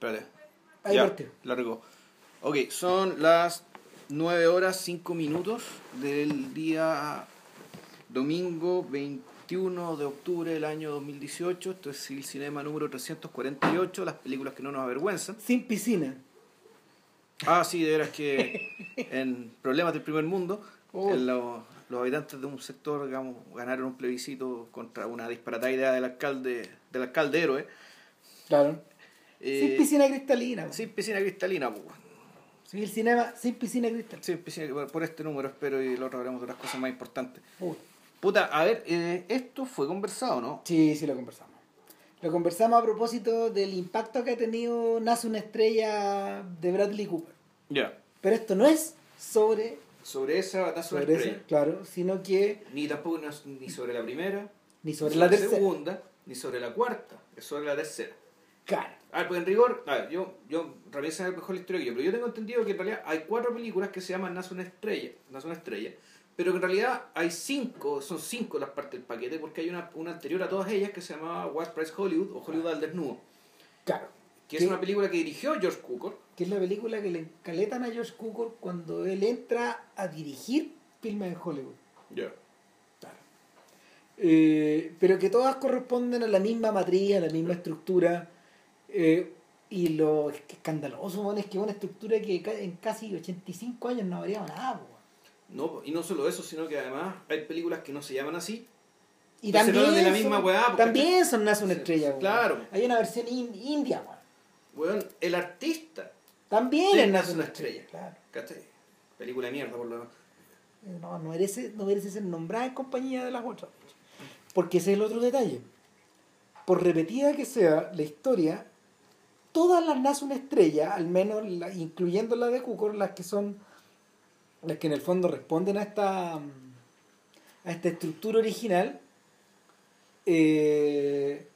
Espérate. Ahí ya, partió. largo. Ok, son las 9 horas 5 minutos del día domingo 21 de octubre del año 2018. Esto es el cinema número 348, las películas que no nos avergüenzan. Sin piscina. Ah, sí, de veras que en problemas del primer mundo, Oh. en lo- los habitantes de un sector, digamos, ganaron un plebiscito contra una disparatada idea del alcalde, del alcalde héroe. Claro. Eh, sin piscina cristalina. Sin piscina cristalina, pues. Sí, el cinema sin piscina cristalina. Sin piscina, por- este número espero y luego hablaremos de otras cosas más importantes. Uy. Puta, a ver, eh, esto fue conversado, ¿no? Sí, sí lo conversamos. Lo conversamos a propósito del impacto que ha tenido Nace una estrella de Bradley Cooper. Ya. Pero esto no es sobre, Sobre esa sobre sobre estrella. ese, claro, sino que Ni tampoco no es- ni sobre la primera, ni ni sobre la tercera. segunda, ni sobre la cuarta, es sobre la tercera. Claro. A ver, pues en rigor, a ver, yo, yo Ramírez sabe mejor la historia que yo, pero yo tengo entendido que en realidad hay cuatro películas que se llaman Nace una estrella, Nace una estrella, pero que en realidad hay cinco, son cinco las partes del paquete, porque hay una, una anterior a todas ellas que se llamaba West Price Hollywood o Hollywood al desnudo, Claro. que es una película que dirigió George Cukor, Que es la película que le encaletan a George Cukor cuando él entra a dirigir filmes en Hollywood. ya Claro. Eh, pero que todas corresponden a la misma matriz, a la misma estructura. Eh, y lo escandaloso bueno, es que es una estructura que en casi 85 años no ha variado nada. No, y no solo eso, sino que además hay películas que no se llaman así. Y se también, de la son, misma weá, porque- también son Nace una estrella. claro. Hay una versión in- india. Weón, el artista. También es Nace una estrella. estrella. Claro. Película de mierda, por lo demás. Eh, No, no merece, no merece ser nombrada en compañía de las otras. Porque ese es el otro detalle. Por repetida que sea la historia, todas las nace una estrella, al menos la- incluyendo la de Cukor, las que son las que en el fondo responden a esta mm, a esta estructura original, eh,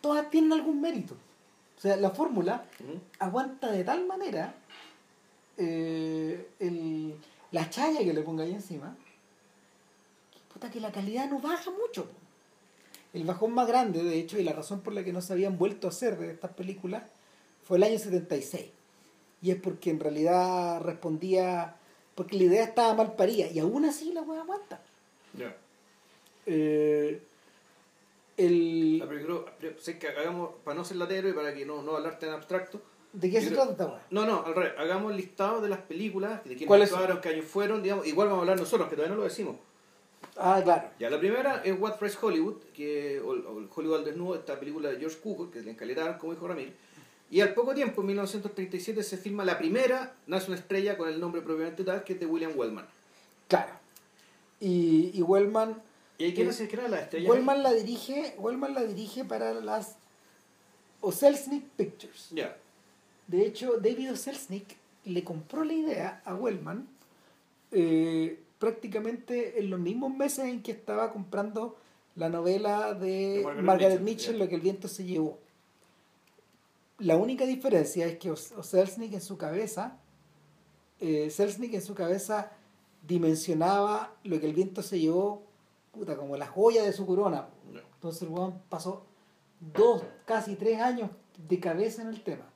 todas tienen algún mérito. O sea, la fórmula aguanta de tal manera eh, el- la chaya que le ponga ahí encima que, puta, que la calidad no baja mucho. El bajón más grande, de hecho, y la razón por la que no se habían vuelto a hacer de estas películas fue el año 76. Y es porque en realidad respondía, porque la idea estaba mal parida, y aún así la wea aguanta. Ya. Eh, el, La película, pero sé que hagamos, para no ser latero y para que no, no hablar tan abstracto. ¿De qué se trata esta? No, no, al revés. Hagamos el listado de las películas, de quiénes actuaron, qué años fueron, digamos. Igual vamos a hablar nosotros, que todavía no lo decimos. Ah, claro. Ya, la primera es What Price Hollywood, que, o, o Hollywood al desnudo, esta película de George Cukor, que le encaletaron, como dijo Ramírez. Y al poco tiempo, en 1937, se filma la primera, nace una estrella con el nombre propiamente tal, que es de William Wellman. Claro. Y, y Wellman, ¿Y ahí quién Eh, hace que era la estrella? Wellman la dirige, Wellman la dirige para las Oselznick Pictures. Ya. De hecho, David Oselznick le compró la idea a Wellman eh, prácticamente en los mismos meses en que estaba comprando la novela de De Margaret Margaret, Mitchell. Lo que el viento se llevó. La única diferencia es que Selznick en su cabeza, eh, Selznick en su cabeza dimensionaba lo que el viento se llevó, puta, como la joya de su corona. Entonces el pasó dos, casi tres años de cabeza en el tema.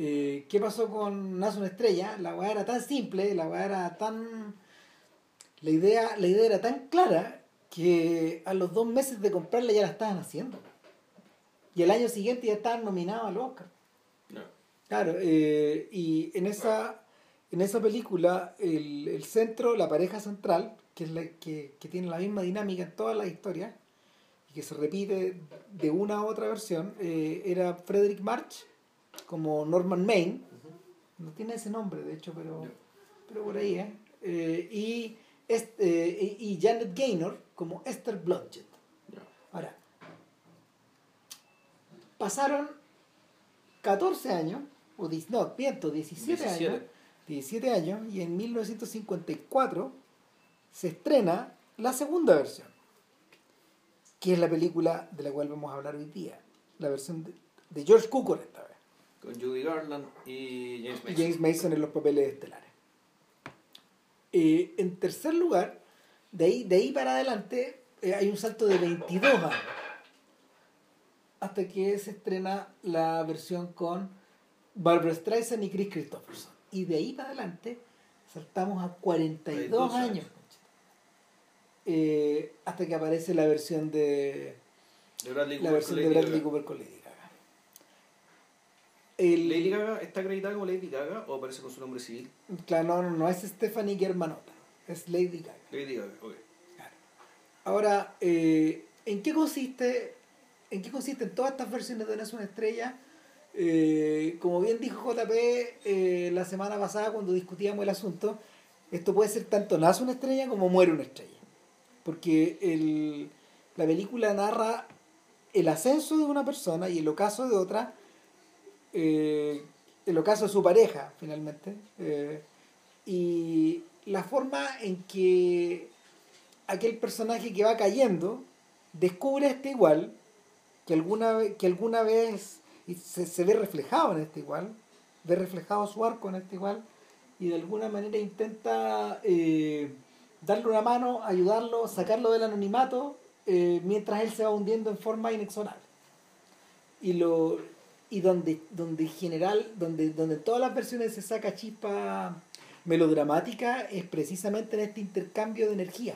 Eh, ¿Qué pasó con Nace una estrella? La weá era tan simple, la weá era tan. La idea, la idea era tan clara que a los dos meses de comprarla ya la estaban haciendo. Y el año siguiente ya estaban nominados al Oscar. Claro, eh, y en esa, en esa película, el, el centro, la pareja central, que, es la, que, que tiene la misma dinámica en todas las historias, y que se repite de una a otra versión, eh, era Frederick March, como Norman Maine, no tiene ese nombre de hecho, pero, pero por ahí, ¿eh? Eh, y, este, y y Janet Gaynor como Esther Blodgett. Ahora, pasaron 14 años, o no, miento, 17, 17. años, 17 años, y en 1954 se estrena la segunda versión, que es la película de la cual vamos a hablar hoy día, la versión de, de George Cukor esta vez, Con Judy Garland y James Mason. James Mason en los papeles estelares. Eh, en tercer lugar, de ahí, de ahí para adelante eh, hay un salto de 22 años. hasta que se estrena la versión con Barbara Streisand y Chris Christopherson. Y de ahí para adelante saltamos a 42 42 años. años. Eh, hasta que aparece la versión de De Bradley la Cooper versión de Bradley. Cooper. El- ¿Lady Gaga está acreditada como Lady Gaga o aparece con su nombre civil? Claro, no, no, no es Stephanie Germanotta, es Lady Gaga. Lady Gaga, ok. Ahora, eh, ¿en qué consiste? ¿En qué consisten todas estas versiones de es una estrella? Eh, como bien dijo JP eh, la semana pasada cuando discutíamos el asunto, esto puede ser tanto nace una estrella como muere una estrella. Porque el, la película narra el ascenso de una persona y el ocaso de otra, eh, el ocaso de su pareja, finalmente, eh, y la forma en que aquel personaje que va cayendo descubre este igual, que alguna, que alguna vez se ve reflejado en este igual, ve reflejado su arco en este igual, y de alguna manera intenta eh, darle una mano, ayudarlo, sacarlo del anonimato, eh, mientras él se va hundiendo en forma inexorable. Y lo y donde, donde en general, donde, donde en todas las versiones se saca chispa melodramática, es precisamente en este intercambio de energía.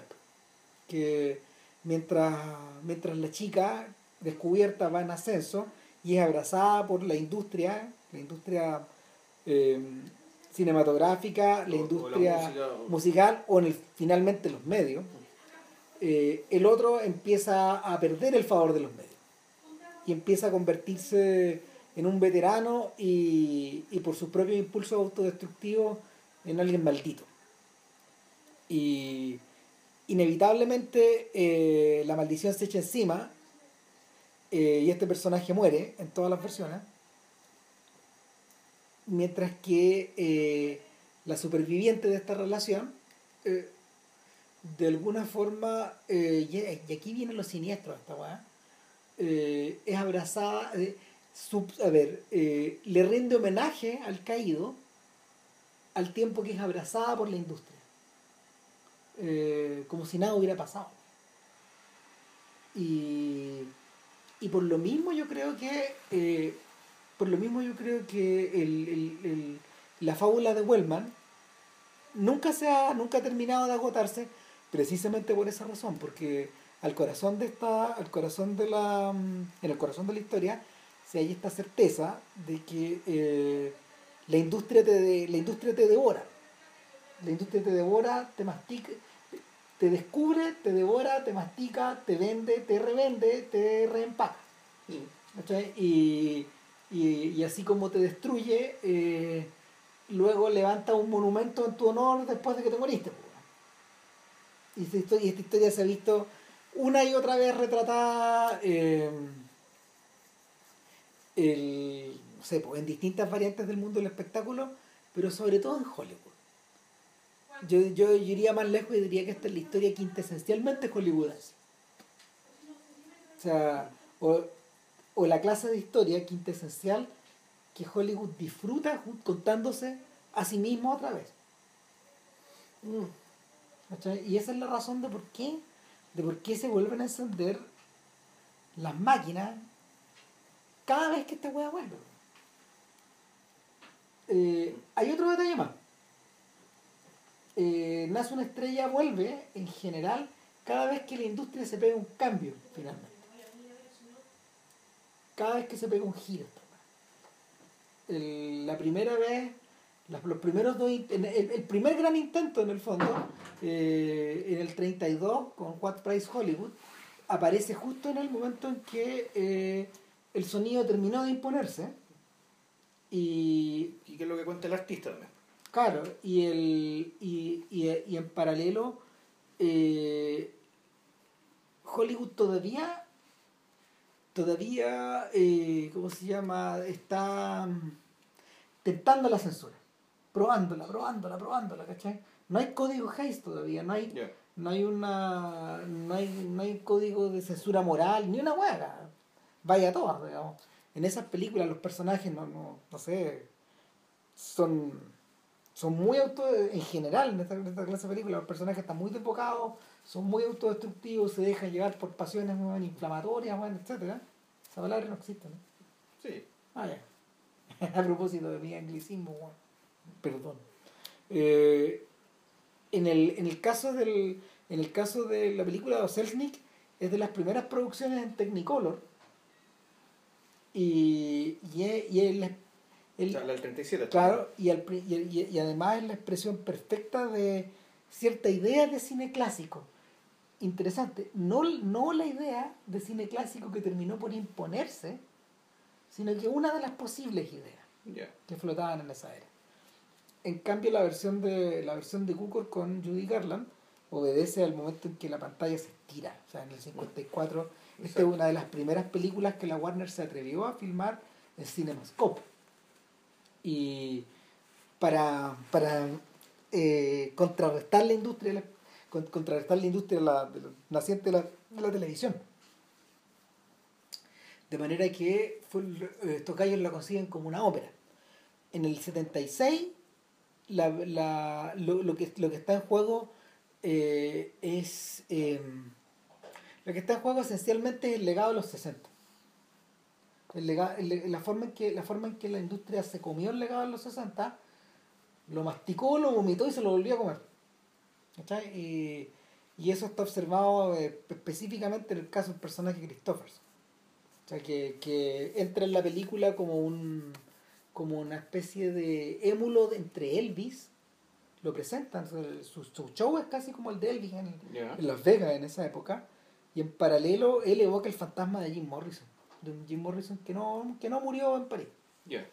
Que mientras, mientras la chica descubierta va en ascenso y es abrazada por la industria, la industria eh, cinematográfica, la O- o industria música, o- musical o en el, finalmente los medios, eh, el otro empieza a perder el favor de los medios y empieza a convertirse en un veterano y, y por sus propios impulsos autodestructivos en alguien maldito. Y inevitablemente eh, la maldición se echa encima eh, y este personaje muere en todas las versiones, mientras que eh, la superviviente de esta relación de alguna forma, y, aquí vienen los siniestros de esta weá, es abrazada, sub- a ver, eh, le rinde homenaje al caído al tiempo que es abrazada por la industria, Eh, como si nada hubiera pasado. Y, y por lo mismo yo creo que, eh, por lo mismo yo creo que el, el- el- la fábula de Wellman nunca se ha, nunca ha terminado de agotarse precisamente por esa razón, porque al corazón de esta, al corazón de la, mm, en el corazón de la historia se hay esta certeza de que eh, la industria te de- la industria te devora, la industria te devora, te mastica, te descubre, te devora, te mastica, te vende, te revende, te reempaca. Y, y, y así como te destruye, eh, luego levanta un monumento en tu honor después de que te moriste. po. Y esta historia, y esta historia se ha visto una y otra vez retratada eh, el, no sé, po, en distintas variantes del mundo del espectáculo, pero sobre todo en Hollywood. Yo, yo, yo iría más lejos y diría que esta es la historia quintesencialmente hollywoodense. O o, o la clase de historia quintesencial que Hollywood disfruta contándose a sí mismo otra vez. ¿Cachai? Y esa es la razón de por qué, de por qué se vuelven a encender las máquinas cada vez que esta weá vuelve. Eh, hay otro detalle más. Eh, Nace una estrella vuelve en general cada vez que la industria se pega un cambio finalmente. Cada vez que se pega un giro. la primera vez, los primeros dos, el, el primer gran intento en el fondo, eh, en el 32 con What Price Hollywood, aparece justo en el momento en que eh, el sonido terminó de imponerse y ¿Y qué es lo que cuenta el artista también? Claro, y, el, y, y, y en paralelo, eh, Hollywood todavía, todavía, eh, ¿cómo se llama? Está mm, tentando la censura, probándola, probándola, probándola, ¿cachai? No hay código Hayes todavía, no hay, no hay una, no hay, no hay código de censura moral, ni una hueá, vaya a todas, digamos. En esas películas los personajes, no, no, no sé, son son muy auto en general en esta, en esta clase de películas los personajes están muy desbocados son muy autodestructivos se dejan llevar por pasiones weón, inflamatorias weón, etcétera Esa palabra no existe, ¿no? Sí. Ah, ya. A propósito de mi anglicismo, weón. Perdón. Eh, en, el, en, el caso del, en el caso de la película de Selznick, es de las primeras producciones en Technicolor. Y, y, es- y la- el- la del 37. Claro, y, pri- y, y- además es la expresión perfecta de cierta idea de cine clásico. Interesante, no, no la idea de cine clásico que terminó por imponerse, sino que una de las posibles ideas Ya. que flotaban en esa era. En cambio, la versión de la versión de Cukor con Judy Garland obedece al momento en que la pantalla se estira. O sea, en el 54, esta es una de las primeras películas que la Warner se atrevió a filmar en CinemaScope. Y para, para eh, contrarrestar la industria, contrarrestar la industria la, naciente de la, la televisión. De manera que fue, estos gallos la consiguen como una ópera. En el 76, la, la- lo, lo que, lo que está en juego eh, es. eh, lo que está en juego esencialmente es el legado de los 60. El lega- el- la, forma en que, la forma en que la industria se comió el legado de los 60, lo masticó, lo vomitó y se lo volvió a comer. Y, y eso está observado eh, específicamente en el caso del personaje Christophers. O sea, que, que entra en la película como un como una especie de émulo de- entre Elvis, lo presentan, su, su show es casi como el de Elvis en Las Vegas en esa época, y en paralelo él evoca el fantasma de Jim Morrison, de un Jim Morrison que no, que no murió en París Ya.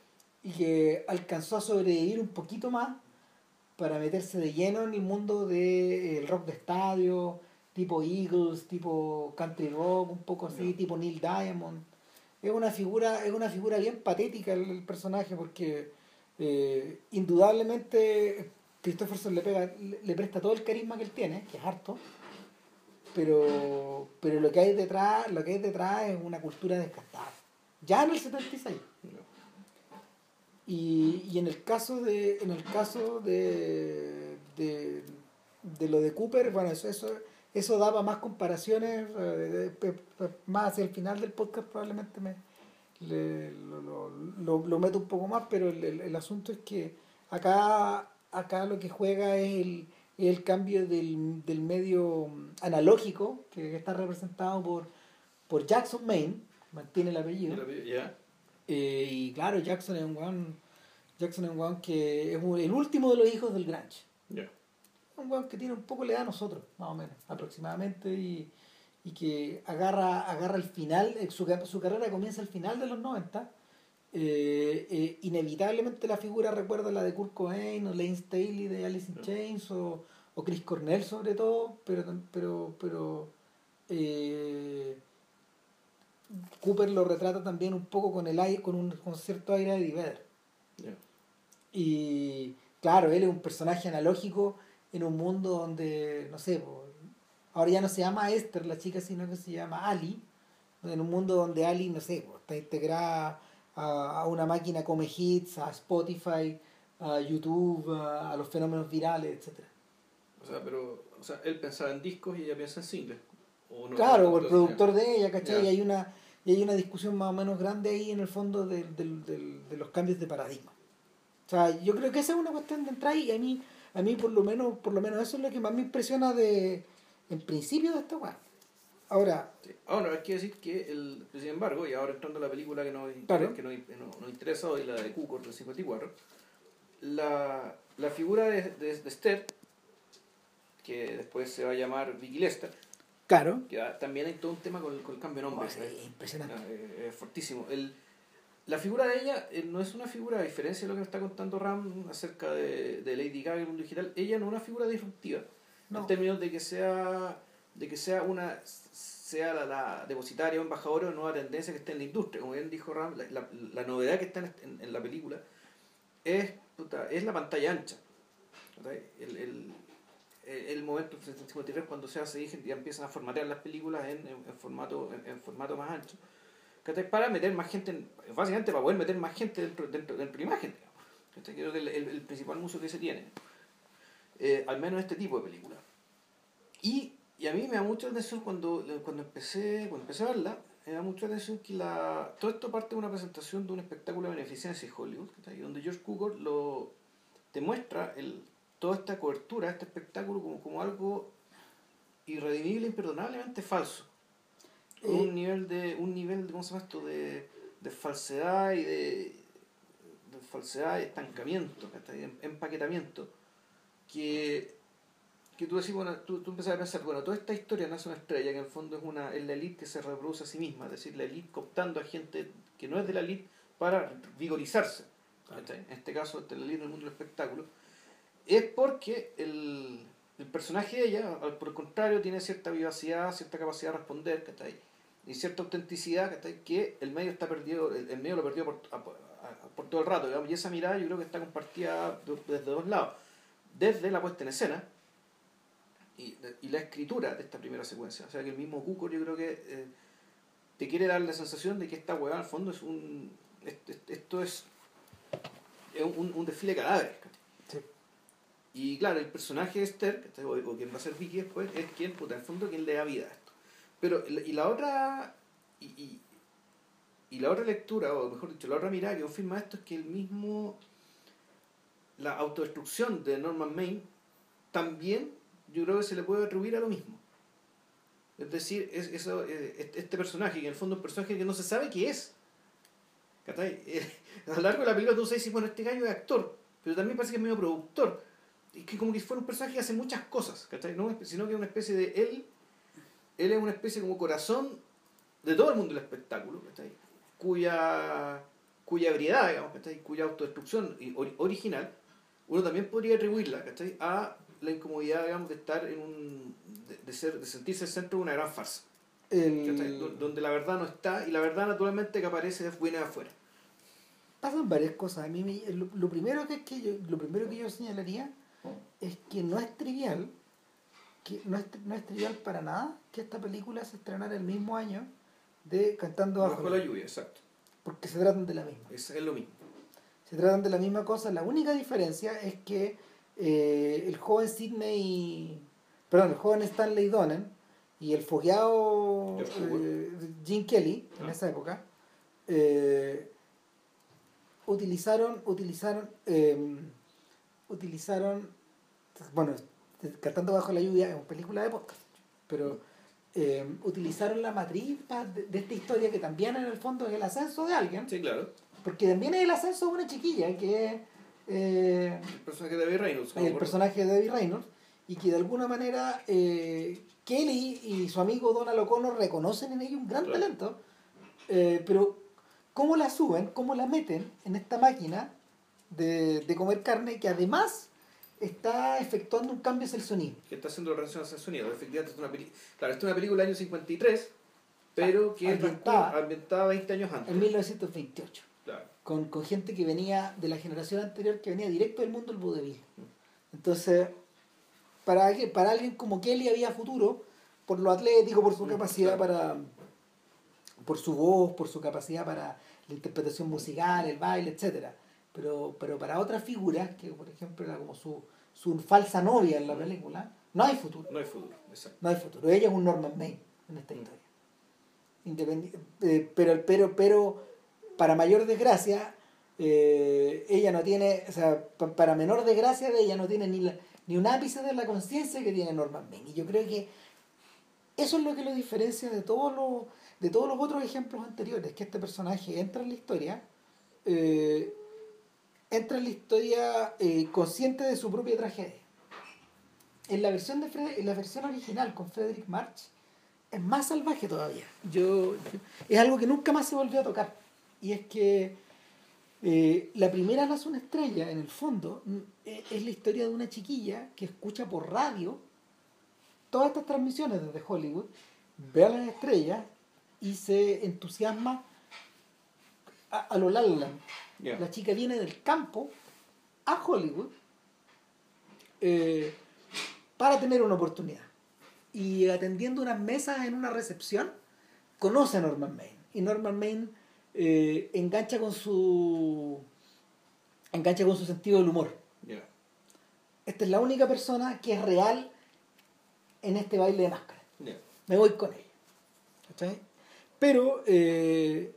y que alcanzó a sobrevivir un poquito más para meterse de lleno en el mundo del rock de estadio, tipo Eagles, tipo country rock, un poco así, tipo Neil Diamond. Es una figura, es una figura bien patética el, el personaje porque eh, indudablemente Christopherson le pega, le, le presta todo el carisma que él tiene, que es harto, pero, pero lo que hay detrás, lo que hay detrás es una cultura desgastada. Ya en el 76. Ya. Y, y en el caso de en el caso de, de, de lo de Cooper bueno eso eso eso daba más comparaciones eh, más hacia el final del podcast probablemente me le- lo, lo, lo- meto un poco más pero el, el- el asunto es que acá acá lo que juega es el, el cambio del, del medio analógico que está representado por por Jackson Maine mantiene el apellido Ya. eh, y claro, Jackson es un weón, Jackson es un weón que es un- el último de los hijos del Grange. Un weón que tiene un poco la edad de nosotros, más o menos, aproximadamente, y, y que agarra, agarra el final, eh, su, su carrera comienza al final de los 90. Eh, eh, inevitablemente la figura recuerda la de Kurt Cobain o Lane Staley de Alice in. Chains o, o Chris Cornell sobre todo, pero pero pero eh, Cooper lo retrata también un poco con el aire, con un con cierto aire de Vedder. Ya. Y claro, él es un personaje analógico en un mundo donde, no sé, ahora ya no se llama Esther la chica, sino que se llama Ali. En un mundo donde Ali, no sé, está integrada a, a una máquina come hits, a Spotify, a YouTube, a, a los fenómenos virales, etcétera O sea, pero, o sea, él pensaba en discos y ella piensa en singles. O no, Claro, o el productor de ella, ¿cachai? Ya. Y hay una y hay una discusión más o menos grande ahí en el fondo del- del- del- de los cambios de paradigma. O sea, yo creo que esa es una cuestión de entrada y a mí, a mí por lo menos, por lo menos eso es lo que más me impresiona de, en principio de esta weá. Ahora, Sí. Ahora, hay que decir que, el, sin embargo, y ahora entrando a la película que nos, Claro. que nos, nos- nos interesa hoy, la de Cukor del 54, la, la figura de, de, de Esther, que después se va a llamar Vicky Lester, claro, que ah, también hay todo un tema con, el- con el cambio de nombre. Oh, ¿eh? impresionante. Ah, eh, Es fortísimo. El, la figura de ella eh, no es una figura, a diferencia de lo que está contando Ram acerca de, de Lady Gaga y el mundo digital, ella no es una figura disruptiva. No. En términos de que sea de que sea una sea la, la depositaria o embajadora de nueva tendencia que está en la industria. Como bien dijo Ram, la, la, la novedad que está en, en- la película es, puta, es la pantalla ancha. El, el, el, momento en 53 cuando se hace ya empiezan a formatear las películas en, en, en formato en, formato más ancho. Para meter más gente, en- básicamente para poder meter más gente dentro, dentro, dentro de la imagen. Creo que el, el, el principal uso que se tiene, eh, al menos en este tipo de películas. Y, y a mí me da mucha atención cuando, cuando, empecé, cuando empecé a verla, me da mucha atención que la, todo esto parte de una presentación de un espectáculo de beneficencia en Hollywood, donde George Cukor lo, te muestra el, toda esta cobertura, este espectáculo como, como algo irredimible, imperdonablemente falso. Con Eh. un nivel de, un nivel de, ¿cómo se llama esto? De, de falsedad y de, de falsedad y estancamiento. Em- empaquetamiento, que, que tú decís, bueno, tú, tú empiezas a pensar, bueno, toda esta historia nace una estrella, que en el fondo es una es la elite que se reproduce a sí misma, es decir, la elite cooptando a gente que no es de la elite para vigorizarse. En este caso, la elite del mundo del espectáculo, es porque el, el personaje de ella, al- por el contrario, tiene cierta vivacidad, cierta capacidad de responder, ¿cachai? y cierta autenticidad ¿cachai? que el medio está perdido, el, el medio lo perdió por, a- a- por todo el rato, digamos, y esa mirada yo creo que está compartida de- desde dos lados, desde la puesta en escena y, y la escritura de esta primera secuencia, o sea que el mismo Cuco yo creo que eh, te quiere dar la sensación de que esta hueá al fondo es un, est- est- esto es, es un, un desfile de cadáveres. Y claro, el personaje de Esther, o, o quien va a ser Vicky después, es quien, puta, en el fondo, quien le da vida a esto. Pero, y la otra, y, y, y la otra lectura, o mejor dicho, la otra mirada que confirma esto es que el mismo, la autodestrucción de Norman Maine, también yo creo que se le puede atribuir a lo mismo. Es decir, es, eso, eh, este personaje, que en el fondo es un personaje que no se sabe qué es. Eh, a lo largo de la película tú dices, bueno, este gallo es actor, pero también parece que es medio productor. Y que como que fuera un personaje que hace muchas cosas. No, sino que es una especie de él, él es una especie como corazón de todo el mundo del espectáculo, ¿cachai? Cuya, cuya ebriedad, digamos, ¿cachai? Cuya autodestrucción original, uno también podría atribuirla. A la incomodidad, digamos, de estar en un, de, de ser, de sentirse el centro de una gran farsa. El- Do- Donde la verdad no está y la verdad naturalmente que aparece viene de afuera. pasan varias cosas. A mí me- lo, lo primero que, que yo, lo primero que yo señalaría es que no es trivial, que no es, no es trivial para nada que esta película se estrenara el mismo año de Cantando bajo, Bajo la lluvia, exacto. porque se tratan de la misma. Es, es lo mismo. Se tratan de la misma cosa. La única diferencia es que eh, el joven Sidney, perdón, el joven Stanley Donen y el fogueado eh, Gene Kelly en Ah. esa época eh, utilizaron, utilizaron, eh, utilizaron, bueno, Cantando bajo la lluvia es una película de podcast, pero eh, utilizaron la matriz de, de esta historia que también en el fondo es el ascenso de alguien. Sí, claro. Porque también es el ascenso de una chiquilla, que eh, El personaje de David Reynolds. el por- personaje de Debbie Reynolds, y que de alguna manera eh, Kelly y su amigo Donald O'Connor reconocen en ella un gran Claro. talento, eh, pero ¿cómo la suben, cómo la meten en esta máquina de, de comer carne que además está efectuando un cambio hacia el sonido? que está haciendo relación al sonido. Efectivamente, es una película. Claro, es una película del año 53, pero que Ambientada. ambientada 20 años antes. En 1928, Claro. Con, con gente que venía de la generación anterior, que venía directo del mundo del vodevil. Entonces, para, alguien- para alguien como Kelly había futuro, por lo atlético, por su Mm, capacidad para. por su voz, por su capacidad para la interpretación musical, el baile, etcétera Pero, pero para otras figuras, que por ejemplo era como su, su falsa novia en la película, no hay futuro. No hay futuro, exacto. No hay futuro. Ella es un Norman Maine en esta Mm. historia. Independi- eh, pero, pero, pero, para mayor desgracia, eh, ella no tiene, o sea, pa- para menor desgracia de ella no tiene ni, ni un ápice de la conciencia que tiene Norman Maine. Y yo creo que eso es lo que lo diferencia de todos los, de todos los otros ejemplos anteriores, que este personaje entra en la historia, eh, entra en la historia eh, consciente de su propia tragedia. En la versión de en la versión original con Frederick March es más salvaje todavía. Yo- es algo que nunca más se volvió a tocar. Y es que eh, la primera nace una estrella, en el fondo, mm, eh, es la historia de una chiquilla que escucha por radio todas estas transmisiones desde Hollywood, ve a las estrellas y se entusiasma a, a lo La La. Ya. La chica viene del campo a Hollywood eh, para tener una oportunidad. Y atendiendo unas mesas en una recepción, conoce a Norman Maine. Y Norman Maine eh, engancha con su engancha con su sentido del humor. Esta es la única persona que es real en este baile de máscara. Me voy con ella. ¿Cachai? Pero eh,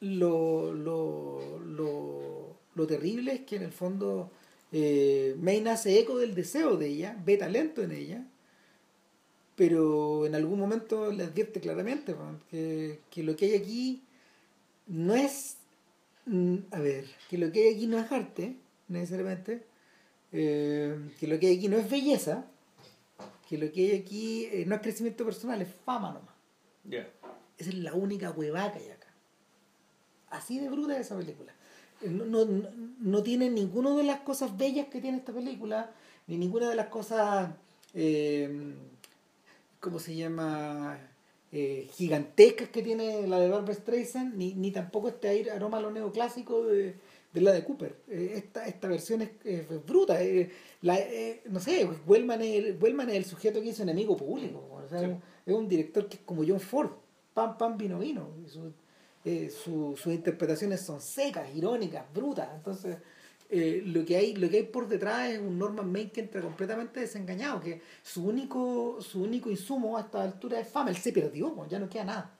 lo, lo, lo, lo terrible es que en el fondo eh, May hace eco del deseo de ella, ve talento en ella, pero en algún momento le advierte claramente que, que lo que hay aquí no es, mm, a ver, que lo que hay aquí no es arte, necesariamente, eh, que lo que hay aquí no es belleza, que lo que hay aquí eh, no es crecimiento personal, es fama nomás. Ya. Esa es la única huevada que hay acá. Así de bruta es esa película. No, no, no- no tiene ninguna de las cosas bellas que tiene esta película, ni ninguna de las cosas, eh, ¿cómo se llama? Eh, gigantescas que tiene la de Barbara Streisand, ni, ni tampoco este aire- aroma a lo neoclásico de, de la de Cooper. Eh, esta, esta versión es, es bruta. eh, la, eh, no sé, Wellman es, el, Wellman es el sujeto que hizo enemigo público. o sea, Sí. Es un director que es como John Ford. Pam, pam, vino, vino. Y su- eh, su- sus interpretaciones son secas, irónicas, brutas. Entonces, eh, lo, que hay, lo que hay por detrás es un Norman Main que entra completamente desengañado, que su único, su único insumo a esta altura es fama. Él se perdió, pues, ya no queda nada.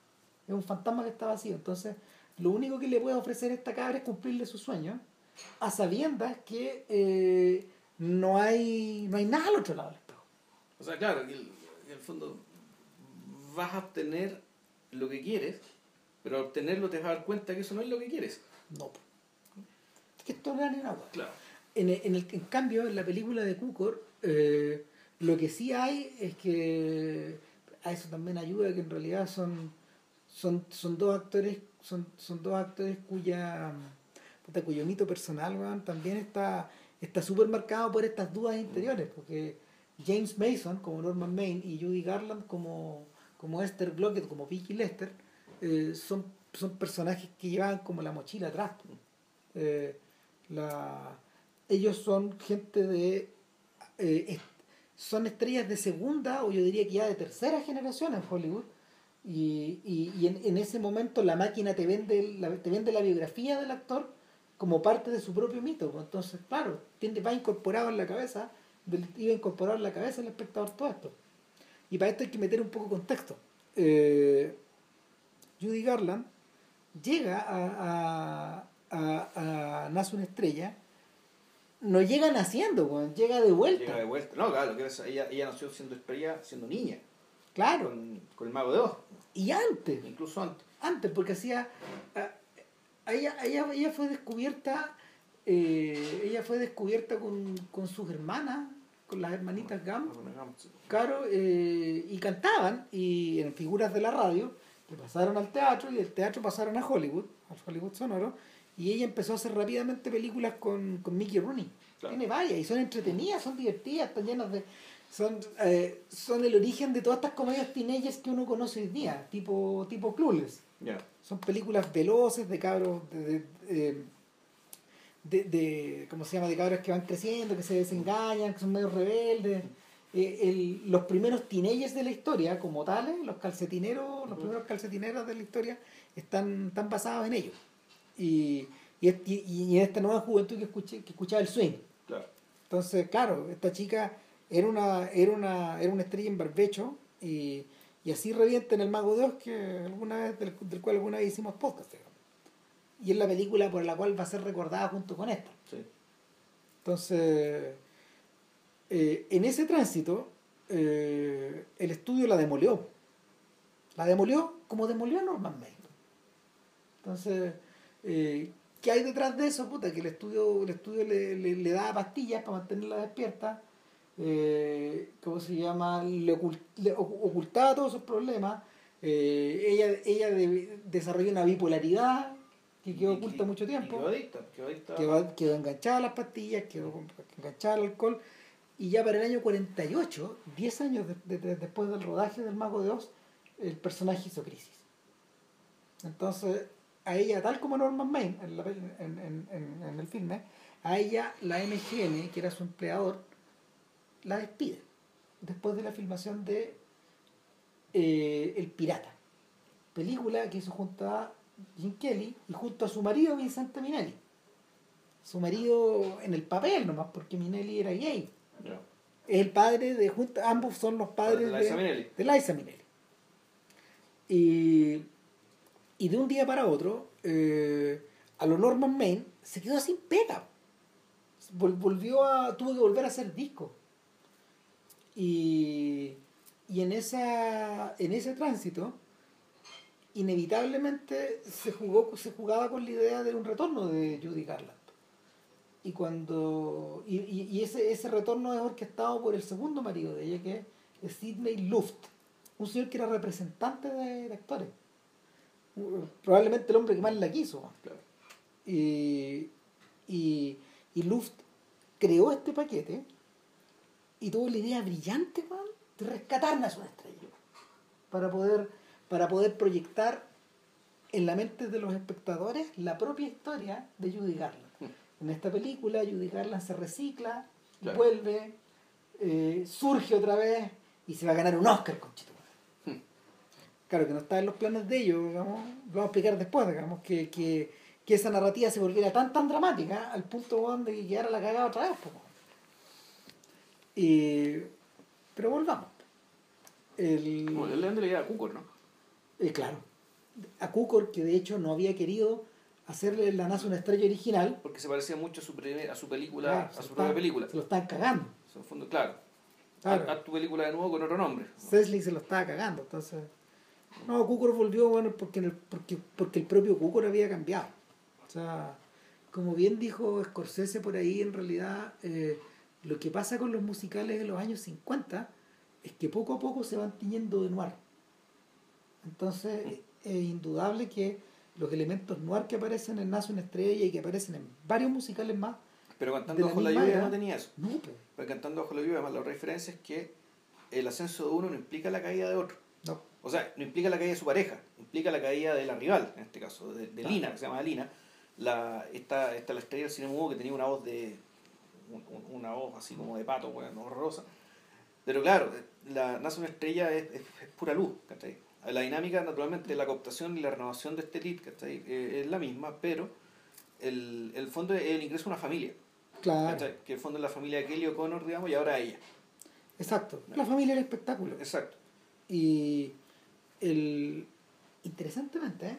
Es un fantasma que está vacío. Entonces, lo único que le puede ofrecer a esta cabra es cumplirle su sueño, a sabiendas que eh, no, hay, no hay nada al otro lado del espejo. O sea, claro, que el- en el fondo vas a obtener lo que quieres, pero al obtenerlo te vas a dar cuenta que eso no es lo que quieres. No. Que esto no era ni una hueá. Claro. En, en, el, en cambio, en la película de Cukor, eh, lo que sí hay es que a eso también ayuda que en realidad son, son, son dos actores, son, son dos actores cuya cuyo mito personal también está está súper marcado por estas dudas interiores, porque James Mason como Norman Maine y Judy Garland como, como Esther Glockett, como Vicky Lester, eh, son, son personajes que llevan como la mochila atrás. Eh, la, ellos son gente de eh, son estrellas de segunda o yo diría que ya de tercera generación en Hollywood. Y, y, en, en ese momento la máquina te vende la, te vende la biografía del actor como parte de su propio mito pues. entonces claro tiende, va incorporado en la cabeza del, iba incorporado en la cabeza del espectador todo esto. Y para esto hay que meter un poco de contexto. Eh, Judy Garland llega a, a, a Nace una estrella no llega naciendo, llega de vuelta. Llega de vuelta. No, claro, que ella, ella nació siendo estrella, siendo niña, Claro. con, con el mago de Oz, Y antes, incluso antes. antes, porque hacía. a- ella, ella, ella fue descubierta. eh, ella fue descubierta con, con sus hermanas, con las hermanitas Gam, claro, eh, y cantaban, y en figuras de la radio, que pasaron al teatro, y del teatro pasaron a Hollywood, al Hollywood sonoro, y ella empezó a hacer rápidamente películas con, con Mickey Rooney. Claro. Tiene varias, y son entretenidas, son divertidas, están llenas de... Son, eh, son el origen de todas estas comedias teenagers que uno conoce hoy día, tipo, tipo Clueless. Son películas veloces de cabros, de, de, de, ¿cómo se llama? De cabros que van creciendo, que se desengañan, que son medio rebeldes. Eh, el- los primeros teenagers de la historia, como tales, los calcetineros, los primeros calcetineros de la historia, están, están basados en ellos. Y, y, y- y en esta nueva juventud que, escuché, que escuchaba el swing. Claro. Entonces, claro, esta chica era una, era una, era una estrella en barbecho y, y así revienta en El Mago de Oz, que alguna vez, del, del cual alguna vez hicimos podcast. digamos. Y es la película por la cual va a ser recordada junto con esta. Sí. Entonces, eh, en ese tránsito, eh, el estudio la demolió. La demolió como demolió Norman Maine. Entonces, eh, ¿qué hay detrás de eso? Puta, que el estudio, el estudio le, le, le daba pastillas para mantenerla despierta. Eh, ¿Cómo se llama? Le, ocult- le ocu- ocultaba todos esos problemas. Eh, ella ella de- desarrolló una bipolaridad que quedó oculta mucho tiempo Quedó adicta, quedó adicta. quedó, quedó enganchada a las pastillas, quedó enganchada al alcohol, y ya para el año 48, 10 años de- de- de- después del rodaje del Mago de Oz, el personaje hizo crisis. Entonces, a ella, tal como Norman Maine en, la en- en- en- el filme, a ella la MGM, que era su empleador, la despide después de la filmación de eh, El Pirata, película que hizo junto a Jim Kelly y junto a su marido Vincente Minelli. Su marido en el papel nomás, porque Minelli era gay. Es el padre de junto, ambos son los padres De de, Liza Minnelli. de Liza Minnelli. Y y de un día para otro, eh, a lo Norman Main se quedó sin pega. Vol- volvió a, tuvo que volver a hacer disco. Y, y en, esa, en ese tránsito, inevitablemente se, jugó, se jugaba con la idea de un retorno de Judy Garland. Y cuando y, y- ese, ese retorno es orquestado por el segundo marido de ella, que es Sidney Luft, un señor que era representante de actores. Probablemente el hombre que más la quiso. Claro. Y, y, y Luft creó este paquete y tuvo la idea brillante weón, de rescatar a una estrella para poder, para poder proyectar en la mente de los espectadores la propia historia de Judy Garland. En esta película Judy Garland se recicla, Claro. vuelve, eh, surge otra vez y se va a ganar un Oscar con Claro que no está en los planes de ellos, digamos, lo vamos a explicar después, digamos, que, que, que esa narrativa se volviera tan tan dramática al punto weón, de que quedara la cagada otra vez. po, weón. Y, pero volvamos. El, Como le la idea a Cukor, ¿no? eh, claro. A Cukor, que de hecho no había querido hacerle la NASA una estrella original, Porque se parecía mucho a su, primer- a su película, claro, a su lo propia están- película. Se lo están cagando. En el fondo, claro. Claro. Haz tu película de nuevo con otro nombre. Cecily se lo estaba cagando. Entonces, no, Cukor volvió bueno porque, el- porque, porque el propio Cukor había cambiado. O sea, como bien dijo Scorsese por ahí, en realidad eh, lo que pasa con los musicales de los años 50 es que poco a poco se van tiñendo de noir. Entonces, es indudable que los elementos noir que aparecen en Nace una estrella y que aparecen en varios musicales más, Pero cantando bajo la lluvia no tenía eso. no, pues, Porque cantando bajo la lluvia, además la otra diferencia es que el ascenso de uno no implica la caída de otro. no. O sea, no implica la caída de su pareja, implica la caída de la rival, en este caso, de, de. Lina, que se llama Lina. La, esta, esta la estrella del cine mudo que tenía una voz de. un- un- una voz así como de pato, bueno, horrorosa. Pero claro, la, nace una estrella es, es- es pura luz, ¿cachai? La dinámica, naturalmente, la cooptación y la renovación de este lead, ¿cachai? Eh, es la misma, pero el, el fondo es el ingreso a una familia, Claro, ¿cachai? Que el fondo es la familia de Kelly O'Connor, digamos, y ahora ella. exacto. La familia del espectáculo. Exacto. Y el interesantemente, ¿eh?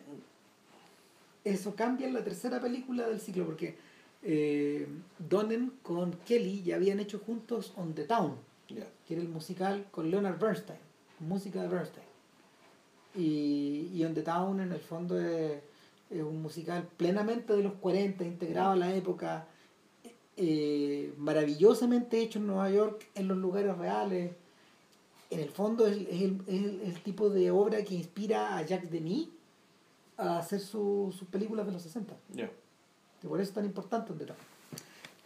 eso cambia en la tercera película del ciclo, porque eh, Donen con Kelly ya habían hecho juntos On the Town, Ya. que era el musical con Leonard Bernstein, música de Bernstein. Y, y On the Town en el fondo es, es un musical plenamente de los 40, integrado a la época, eh, maravillosamente hecho en Nueva York, en los lugares reales. En el fondo es, es el, es el- el tipo de obra que inspira a Jacques Denis a hacer su- sus películas de los 60. Ya. Y por eso es tan importante On the Town.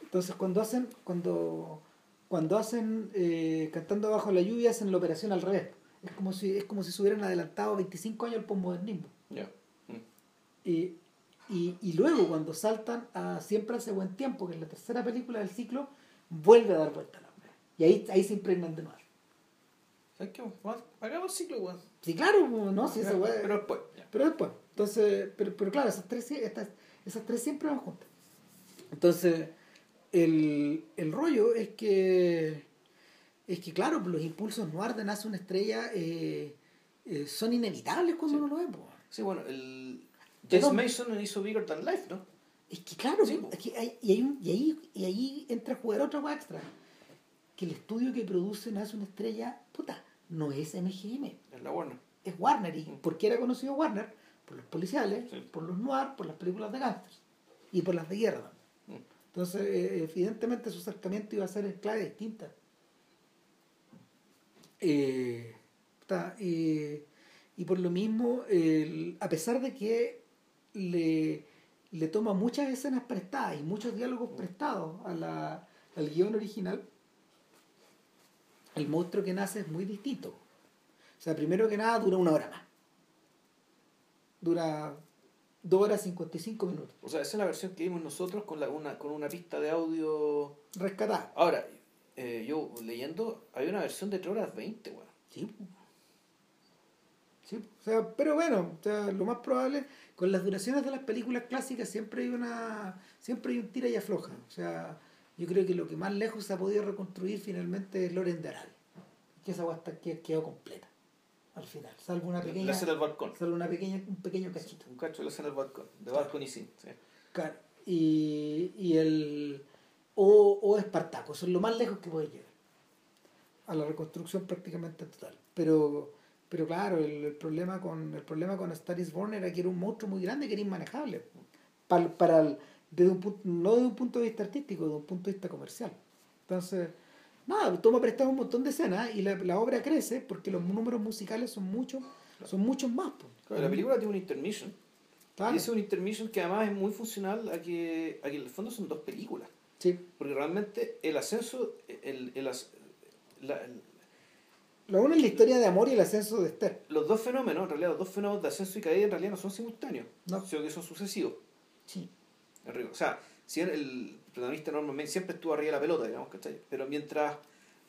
Entonces cuando hacen, cuando, cuando hacen eh, Cantando bajo la lluvia hacen la operación al revés. Es como si, es como si se hubieran adelantado 25 años al postmodernismo. Ya. Mm. Y, y, y luego cuando saltan a Siempre hace buen tiempo, que es la tercera película del ciclo, vuelve a dar vuelta la obra. Y ahí, ahí se impregnan de nuevo. ¿Sabes qué? Hagamos ciclo, weón. Sí, claro, no, sí, esa weá- pero después. ya. pero después. Entonces, pero, pero claro, esas tres, estas, esas tres siempre van juntas. Entonces, el, el rollo es que, es que claro, los impulsos noir de Nace una estrella eh, eh, son inevitables cuando Sí. uno lo ve. po. Sí, bueno, el. ¿De James? Mason hizo Bigger Than Life, ¿no? Es que claro, Sí, es que hay- y, hay un- y, ahí, y ahí entra a jugar otra cosa extra. Que el estudio que produce Nace una estrella, puta, no es MGM, En la Warner. es Warner. ¿Y por qué era conocido Warner? Por los policiales, Sí. por los noir, por las películas de gángsters y por las de guerra. también. Mm. Entonces, eh, evidentemente su acercamiento iba a ser en clave distinta. Eh, puta, eh, y por lo mismo, a pesar de que le, le toma muchas escenas prestadas y muchos diálogos prestados a la, al guion original, el monstruo que nace es muy distinto. O sea, primero que nada dura una hora más. Dura dos horas 55 minutos. O sea, esa es la versión que vimos nosotros con, la, una, con una pista de audio. Rescatada. Ahora, eh, yo leyendo, hay una versión de 3 horas 20, weón. Sí. Sí, o sea, pero bueno, o sea, lo más probable, con las duraciones de las películas clásicas siempre hay una, siempre hay un tira y afloja. O sea, yo creo que lo que más lejos se ha podido reconstruir finalmente es Loren de Arabia. Que esa guasta que quedó completa. al final, salvo una pequeña. La del balcón. Salvo una pequeña, un pequeño cachito. Un cacho de la del balcón. De balcony scene. Sí. Claro. Y, y el. O, o Espartaco, eso es lo más lejos que puede llegar. A la reconstrucción prácticamente total. Pero, pero claro, el, el problema con el problema con Star is Born era que era un monstruo muy grande que era inmanejable. Para, para el- desde un punto, no desde un punto de vista artístico, desde un punto de vista comercial. Entonces, nada, toma prestado un montón de escenas y la, la obra crece porque los números musicales son muchos, son muchos más. pues. Claro, la película tiene un intermission. Claro. Y ese es un intermission que además es muy funcional a que, a que en el fondo son dos películas. Sí. Porque realmente el ascenso, el, el as- la- el- Lo uno es la historia de amor y el ascenso de Esther. los dos fenómenos, en realidad los dos fenómenos de ascenso y caída en realidad no son simultáneos, No. sino que son sucesivos. Sí. Rigor. O sea, si el- protagonista normalmente siempre estuvo arriba de la pelota, digamos, ¿cachai? Pero mientras,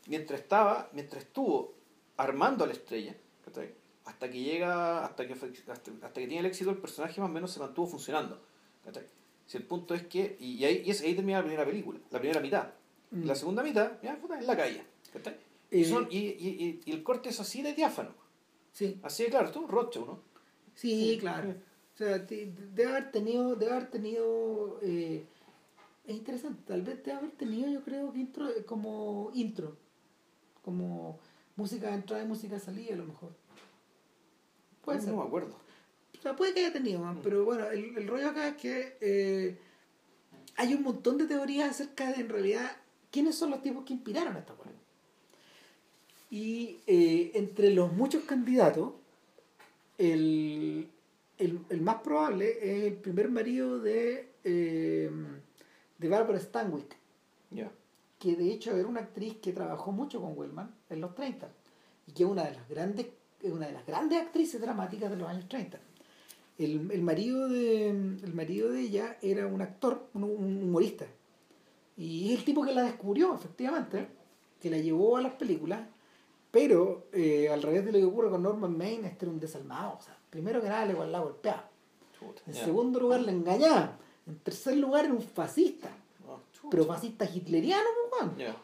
mientras estaba, mientras estuvo armando a la estrella, ¿cachai? Hasta que llega, hasta que, hasta, hasta que tiene el éxito, el personaje más o menos se mantuvo funcionando. ¿cachai? Si el punto es que, y ahí, y es- ahí termina la primera película, la primera mitad. Mm. La segunda mitad, ya, puta, en la calle. ¿cachai? Y, son, y, y, y- y el corte es así de diáfano. Sí, Así de claro, esto es un rocho, ¿no? sí, Sí, claro. O sea, debe haber tenido, debe haber tenido, eh, es interesante, tal vez debe haber tenido, yo creo que intro, eh, como intro, como música de entrada y música de salida a lo mejor. Puede no, ser. no me acuerdo. O sea, puede que haya tenido, man, pero bueno, el, el rollo acá es que eh, hay un montón de teorías acerca de, en realidad, quiénes son los tipos que inspiraron a esta weá. Y eh, entre los muchos candidatos, el, el, el más probable es el primer marido de, eh, de Barbara Stanwyck, Ya. que de hecho era una actriz que trabajó mucho con Wellman en los 30 y que es una de las grandes, es una de las grandes actrices dramáticas de los años 30. El, el, marido de, el marido de ella era un actor, un, un humorista. Y es el tipo que la descubrió, efectivamente, que la llevó a las películas, pero eh, al revés de lo que ocurre con Norman Maine, este era un desalmado. O sea, primero que nada le la golpeaba. En segundo lugar le engañaba. En tercer lugar era un fascista. Ah. Pero fascista hitleriano, pues, weón. Ya.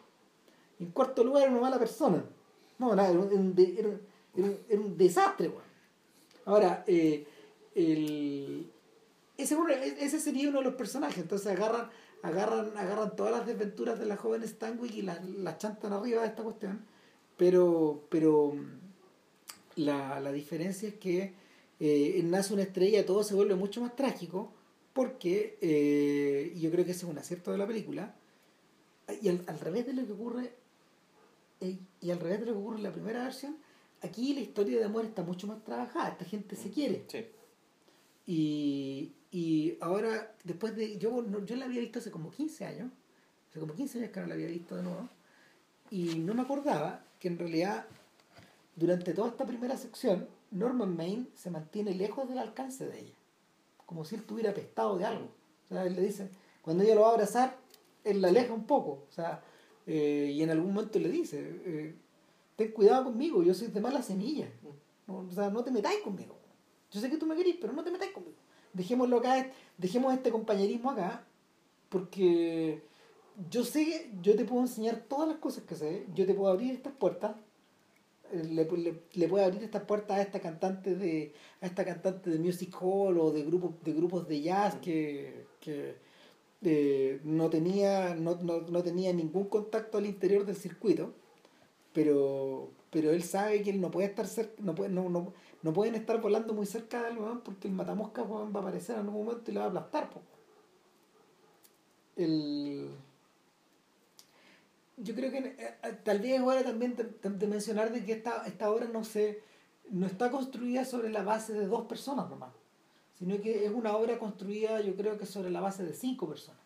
En cuarto lugar era una mala persona. No, nada, era un, era un era un- era desastre, weón. Ahora, eh, el, ese, uno- ese sería uno de los personajes. Entonces agarran, agarran, agarran todas las desventuras de la joven Stanwyck y las las chantan arriba de esta cuestión. Pero, pero la, la diferencia es que eh, Nace una estrella todo se vuelve mucho más trágico porque, eh, y yo creo que ese es un acierto de la película, y al, al revés de lo que ocurre eh, y al revés de lo que ocurre en la primera versión aquí la historia de amor está mucho más trabajada esta gente se quiere Sí. y, y ahora después de yo no- yo la había visto hace como 15 años hace como 15 años que no la había visto de nuevo y no me acordaba que en realidad durante toda esta primera sección Norman Maine se mantiene lejos del alcance de ella como si él estuviera apestado de algo. O sea él le dice cuando ella lo va a abrazar él la aleja un poco o sea eh, y en algún momento le dice eh, ten cuidado conmigo yo soy de mala semilla no, o sea no te metáis conmigo yo sé que tú me querís pero no te metáis conmigo dejémoslo acá dejemos este compañerismo acá porque yo sé yo te puedo enseñar todas las cosas que sé yo te puedo abrir estas puertas le, le, le puedo abrir estas puertas a esta cantante de a esta cantante de music hall o de grupos de grupos de jazz que, que eh, no tenía no, no, no tenía ningún contacto al interior del circuito pero pero él sabe que él no puede estar cerca no, puede, no, no, no pueden estar volando muy cerca del weón porque el matamosca weón, va a aparecer en algún momento y la va a aplastar po. el yo creo que eh, eh, tal vez es hora también de, mencionar de que esta, esta obra no se no está construida sobre la base de dos personas nomás sino que es una obra construida yo creo que sobre la base de cinco personas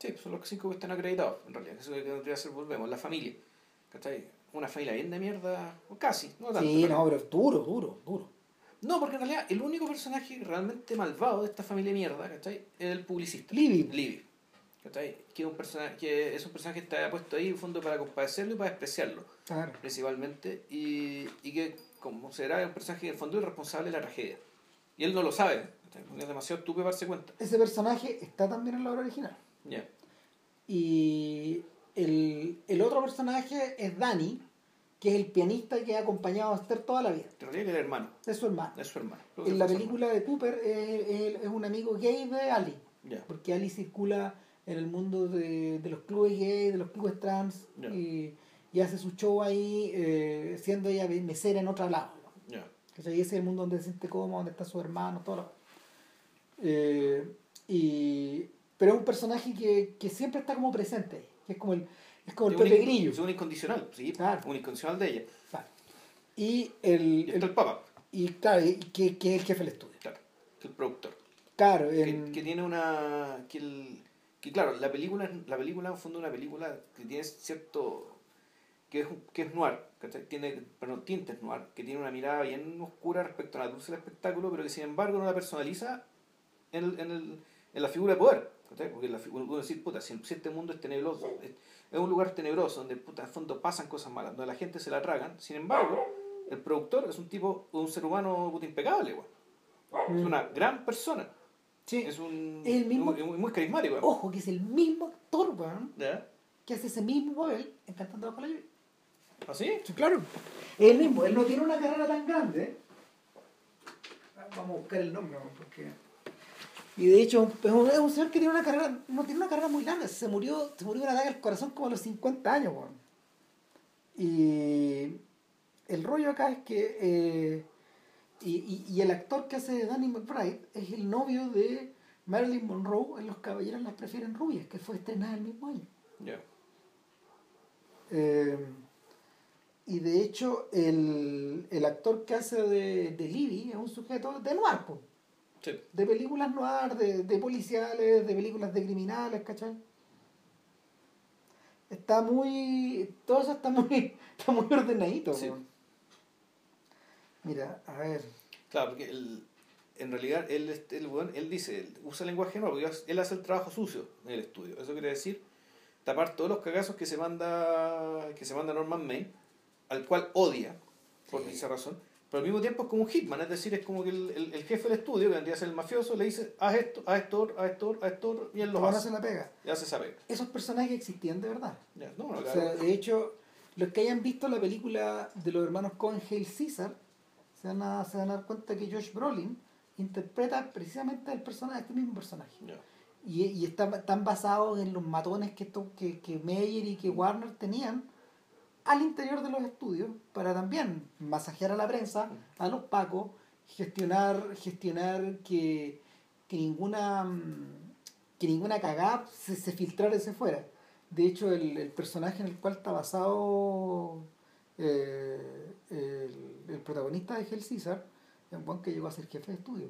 Sí, son los cinco que están acreditados, en realidad. Eso es lo que tendría que ser, volvemos, la familia. ¿Cachai? Una familia bien de mierda, o casi, no tanto. sí no pero duro duro duro No, porque en realidad el único personaje realmente malvado de esta familia de mierda, ¿cachai? Es el publicista. Libby. Libby. Que un personaje, que es un personaje que está puesto ahí en fondo para compadecerlo y para despreciarlo, claro principalmente, y, y que como será un personaje que en el fondo es responsable de la tragedia. Y él no lo sabe, es demasiado estúpido para darse cuenta. ese personaje está también en la obra original Ya. Y el, el otro personaje es Dani, que es el pianista que ha acompañado a Esther toda la vida. Realidad era el hermano. Es su hermano. Es su hermano. Que En la película de Cooper es, es- es un amigo gay de Ali. Ya. porque Ali circula en el mundo de, de los clubes gay, de los clubes trans, y, y hace su show ahí, eh, siendo ella mesera en otro lado. ¿no? ¿Cachai? Y ese es el mundo donde se siente cómodo, donde está su hermano, todo lo Eh, y, pero es un personaje que, que siempre está como presente, que es como el, es como el Es un Pepe Grillo. Es un incondicional, sí. Claro. Un incondicional de ella. Claro. Y, el, Y está el- el Papa, y claro, y que, que es el jefe del estudio. claro. que el productor. Claro, Que, en- que tiene una. Que, el, que claro, la película, la película en fondo es una película que tiene cierto. que es, que es noir, ¿cachai? Tiene, perdón, tintes noir, que tiene una mirada bien oscura respecto a la dulce del espectáculo, pero que sin embargo no la personaliza en, el- en, el- en la figura de poder. ¿cachai? Porque la, uno puede decir, puta, si, este mundo es tenebroso, es, es un lugar tenebroso donde puta, en fondo pasan cosas malas, donde la gente se la tragan, sin embargo, el productor es un tipo, un ser humano puta, impecable, güey. Es una gran persona. Sí. Es un. Es el mismo- Muy, muy carismático. Ojo, que es el mismo actor, weón, que hace ese mismo papel en Cantando bajo la lluvia. ¿Ah, sí? Sí, claro. Es el mismo, él no tiene una carrera tan grande. Vamos a buscar el nombre, weón, porque... Y de hecho, es un, es un señor que tiene una carrera, no tiene una carrera muy larga, se murió, se murió de un ataque al corazón como a los 50 años, weón. Y el rollo acá es que eh, y, y, y el actor que hace de Danny McBride es el novio de Marilyn Monroe en Los Caballeros las prefieren rubias, que fue estrenada el mismo año. Ya. Eh, y de hecho, el, el actor que hace de, de Libby es un sujeto de noir. Sí. de películas noir, de, de policiales, de películas de criminales, ¿cachai? Está muy. Todo eso está muy, está muy ordenadito. Sí. Mira, a ver. Claro, porque él, en realidad él, este, el weón, él dice, él usa lenguaje no, porque él hace el trabajo sucio en el estudio. Eso quiere decir tapar todos los cagazos que se manda que se manda Norman Maine, al cual odia, por Sí. esa razón. Pero al mismo tiempo es como un hitman, es decir, es como que el, el, el jefe del estudio, que vendría a ser el mafioso, le dice, haz esto, haz esto, haz esto, haz esto, y él lo hace. se la pega. Y hace esa pega. Esos personajes existían de verdad. Ya, no, no, O sea, de hecho, los que hayan visto la película de los hermanos Cohen, Hail Caesar, se van, a, se van a dar cuenta que Josh Brolin interpreta precisamente el personaje, este mismo personaje. Y, y está, están basados en los matones que, esto, que, que Meyer y que Warner tenían al interior de los estudios para también masajear a la prensa, a los pacos, gestionar, gestionar que, que ninguna mm, que ninguna cagada se, se filtrara y se fuera. De hecho, el, el personaje en el cual está basado eh, el, el protagonista de Hell Caesar es un buen que llegó a ser jefe de estudio.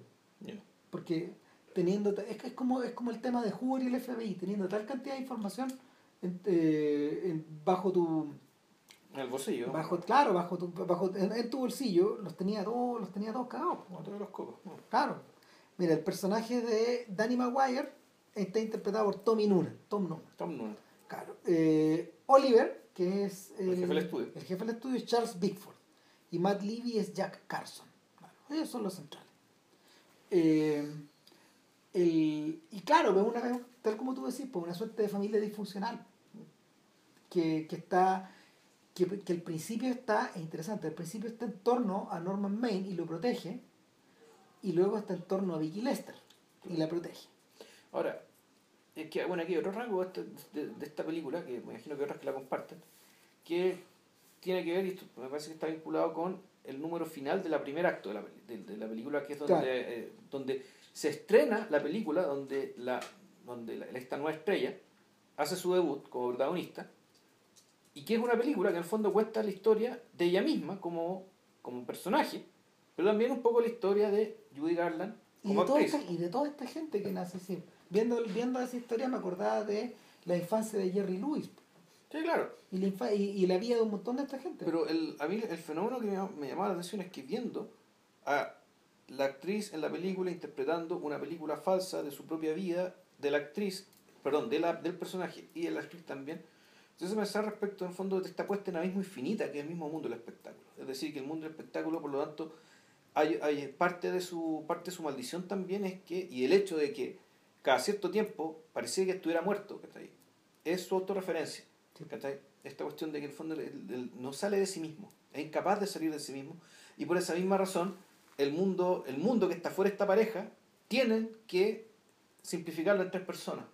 Porque teniendo es, que es como es como el tema de Hoover y el FBI, teniendo tal cantidad de información en- eh, en- bajo tu En el bolsillo. bajo claro, bajo tu bajo en, en tu bolsillo, los tenía todos, los tenía todos cagados. todos los cocos. no. Claro. Mira, el personaje de Danny Maguire está interpretado por Tommy Noonan, Tom Noonan. Tom Noonan. Claro. Eh, Oliver, que es El jefe del estudio. el jefe del estudio es Charles Bigford. Y Matt Levy es Jack Carson. Ellos son los centrales. Eh, el- y claro, pues una, tal como tú decís, pues una suerte de familia disfuncional. Que, que está. Que, que el principio está, es interesante, el principio está en torno a Norman Maine y lo protege. Y luego está en torno a Vicky Lester y la protege. Ahora, es que, bueno, aquí hay otro rango de, de- de esta película, que me imagino que otras que la comparten, que tiene que ver, y esto me parece que está vinculado con el número final de la primer acto de la, de, de la película, que es donde, Claro. eh, donde se estrena la película, donde, la, donde la- esta nueva estrella hace su debut como protagonista, y que es una película que en el fondo cuenta la historia de ella misma como, como personaje, pero también un poco la historia de Judy Garland Y como de, toda actriz. esta, y de toda esta gente que nace así. Viendo, viendo esa historia me acordaba de la infancia de Jerry Lewis Sí, claro. y la, y, y la vida de un montón de esta gente. Pero el, a mí el fenómeno que me, me llamaba la atención es que viendo a la actriz en la película interpretando una película falsa de su propia vida, de la actriz, perdón, de la, del personaje y de la actriz también, entonces pensar respecto en el fondo de esta puesta en abismo infinita que es el mismo mundo del espectáculo. Es decir, que el mundo del espectáculo, por lo tanto, hay, hay parte de su parte de su maldición también es que, y el hecho de que cada cierto tiempo parecía que estuviera muerto, ¿cachai? es su autorreferencia. ¿cachai? Esta cuestión de que en el fondo el- el- no sale de sí mismo, es incapaz de salir de sí mismo, y por esa misma razón, el mundo, el mundo que está fuera de esta pareja, tienen que simplificarlo en tres personas.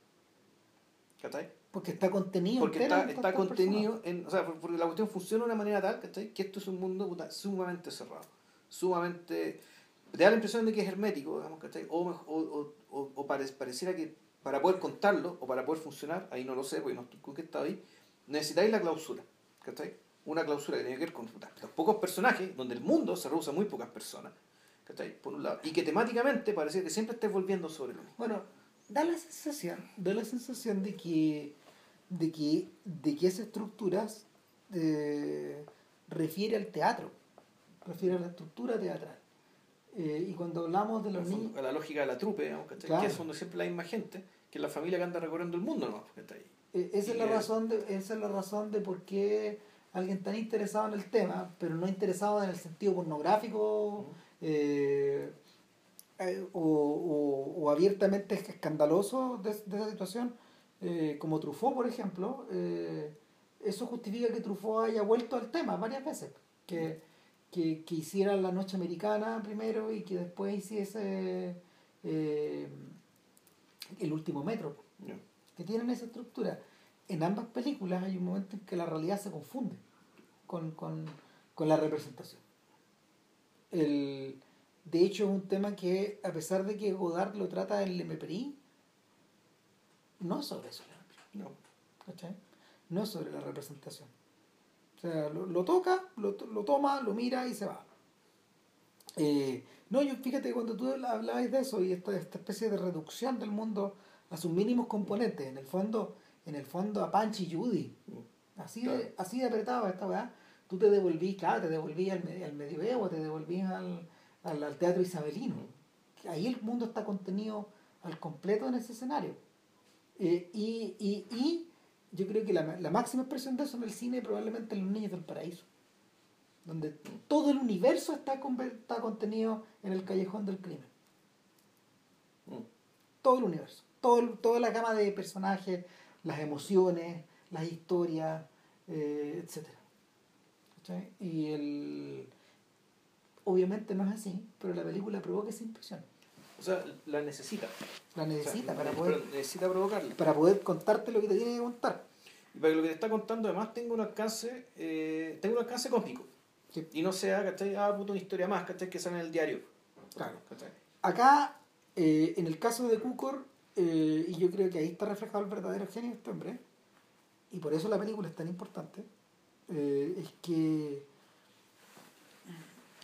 ¿Cachai? Porque está contenido. Porque está, está contenido en. O sea, por- porque la cuestión funciona de una manera tal, ¿cachai? Que esto es un mundo puta, sumamente cerrado. Sumamente. Te da la impresión de que es hermético, digamos, ¿cachai? O, o, o, o, o pare- pareciera que para poder contarlo o para poder funcionar, ahí no lo sé, porque no estoy conquistado ahí, necesitáis la clausura, ¿cachai? Una clausura que tiene que ver con los pocos personajes, donde el mundo se reduce muy pocas personas, ¿cachai? Por un lado. Y que temáticamente parece que siempre estés volviendo sobre lo mismo. Bueno, da la sensación, da la sensación de que, de que, de que esa estructura eh, refiere al teatro, refiere a la estructura teatral. Eh, y cuando hablamos de los niños, la lógica de la trupe, digamos. Claro. que es donde siempre la misma gente, que es la familia que anda recorriendo el mundo nomás, eh, esa, es la que- razón de, esa es la razón de por qué alguien tan interesado en el tema, pero no interesado en el sentido pornográfico eh, eh, o, o- o abiertamente escandaloso de, de esa situación, eh, como Truffaut, por ejemplo, eh, eso justifica que Truffaut haya vuelto al tema varias veces. Que, que, que hiciera la noche americana primero y que después hiciese eh, el último metro, que tienen esa estructura. En ambas películas hay un momento en que la realidad se confunde con, con, con la representación. El, de hecho, es un tema que, a pesar de que Godard lo trata en Le Mépris, no sobre eso, No. ¿cachai? No sobre la representación. O sea, lo, lo toca, lo, lo toma, lo mira y se va. Eh, no, yo fíjate, cuando tú hablabas de eso y esta, esta especie de reducción del mundo a sus mínimos componentes, en el fondo, en el fondo a Panchi y Judy, así, Claro. de, así de apretado esta weá, tú te devolvís, claro, te devolvís al, al medioevo, te devolvís al, al, al teatro isabelino. Ahí el mundo está contenido al completo en ese escenario. Eh, y, y, y yo creo que la, la máxima expresión de eso en el cine probablemente en Los Niños del Paraíso, donde todo el universo está, está contenido en el callejón del crimen. Mm. Todo el universo, todo, toda la gama de personajes, las emociones, las historias, eh, etc. Y el... Obviamente no es así, pero la película provoca esa impresión. O sea, la necesita. La necesita O sea, para poder, pero necesita provocarla. para poder contarte lo que te tiene que contar. Y para que lo que te está contando además tenga un alcance, eh, tenga un alcance cósmico. Sí. Y no sea, ¿cachai? Ah, puta, una historia más, ¿cachai? Que sale en el diario. Claro. ¿cachai? Acá, eh, en el caso de Cukor, eh, y yo creo que ahí está reflejado el verdadero genio de este hombre, y por eso la película es tan importante, eh, es que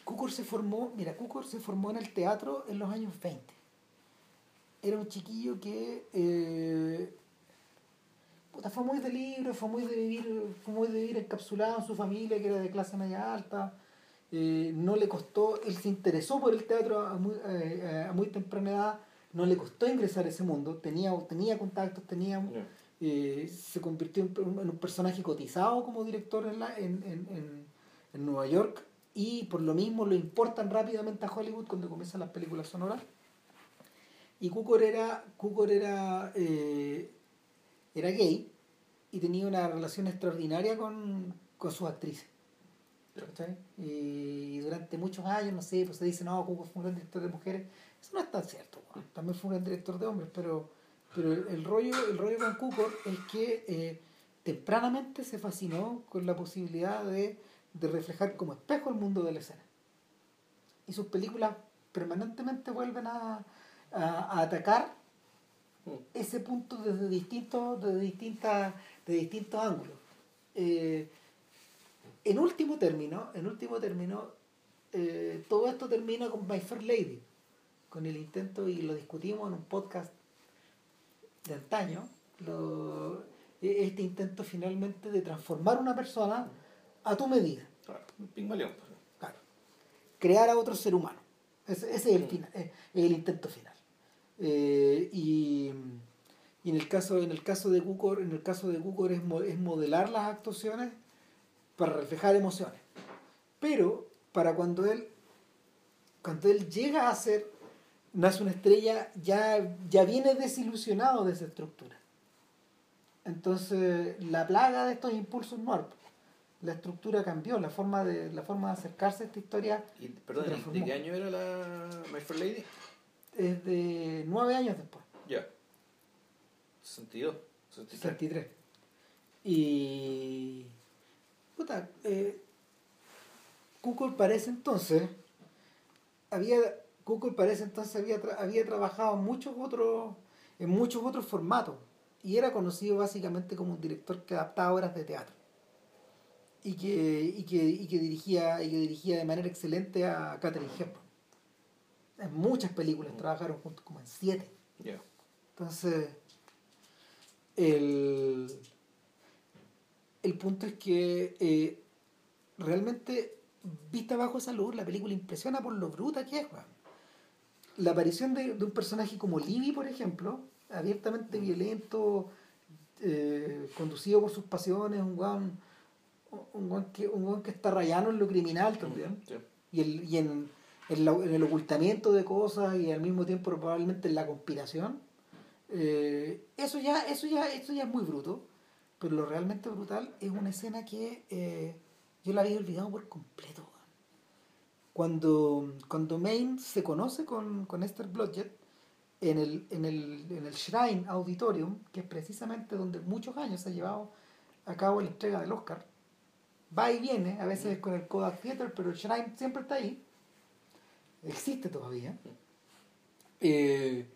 Cukor se formó, mira, Cukor se formó en el teatro en los años 20. Era un chiquillo que eh, puta, fue muy de libro, fue muy de vivir, fue muy de vivir encapsulado en su familia, que era de clase media alta. Eh, no le costó, él se interesó por el teatro a muy, eh, a muy temprana edad, no le costó ingresar a ese mundo, tenía, tenía contactos, tenía, eh, se convirtió en, en un personaje cotizado como director en, la, en, en, en, en Nueva York y por lo mismo lo importan rápidamente a Hollywood cuando comienzan las películas sonoras. Y Cukor era, Cukor era, eh, era gay y tenía una relación extraordinaria con, con sus actrices. Y durante muchos años, no sé, pues se dice, no, Cukor fue un gran director de mujeres. Eso no es tan cierto, también fue un gran director de hombres, pero, pero el, rollo, el rollo con Cukor es que eh, tempranamente se fascinó con la posibilidad de, de reflejar como espejo el mundo de la escena. Y sus películas permanentemente vuelven a, a, a atacar Mm. ese punto desde distintos, desde distintas, de distintos ángulos. Eh, en último término, en último término, eh, todo esto termina con My Fair Lady, con el intento, y lo discutimos en un podcast de antaño, lo- este intento finalmente de transformar una persona a tu medida. Claro, un pigmalión. Claro. Crear a otro ser humano. Ese, ese es el Mm. final, es el intento final. Eh, y, y en el caso, en el caso de Cukor, en el caso de Cukor es, mo- es modelar las actuaciones para reflejar emociones. Pero para cuando él cuando él llega a ser nace una estrella ya, ya viene desilusionado de esa estructura. Entonces, la plaga de estos impulsos noir, la estructura cambió, la forma de, la forma de acercarse a esta historia Y, perdón, Se ¿y transformó. ¿de qué año era la My Fair Lady? es de nueve años después, Ya. 62, 63. 63. Y. Puta, eh, Kukul parece entonces. Había. Kukul parece entonces había, tra- había trabajado muchos otros. en muchos otros formatos. Y era conocido básicamente como un director que adaptaba obras de teatro. Y que, y que, y que dirigía, y que dirigía de manera excelente a Catherine Hepburn. En muchas películas trabajaron juntos, como en siete. Ya. Entonces, el, el punto es que eh, realmente, vista bajo esa luz, la película impresiona por lo bruta que es. weón. La aparición de, de un personaje como Libby, por ejemplo, abiertamente violento, eh, conducido por sus pasiones, un weón, un weón que, un que está rayano en lo criminal también. Sí. y, el, y en, en, la- en el ocultamiento de cosas y al mismo tiempo probablemente en la conspiración. Eh, eso ya eso ya eso ya es muy bruto. Pero lo realmente brutal es una escena que eh, yo la había olvidado por completo cuando cuando Maine se conoce con, con Esther Blodgett en el, en, el, en el Shrine Auditorium que es precisamente donde muchos años se ha llevado a cabo la entrega del Oscar va y viene, a veces con el Kodak Theater, pero el Shrine siempre está ahí. Existe todavía. Eh,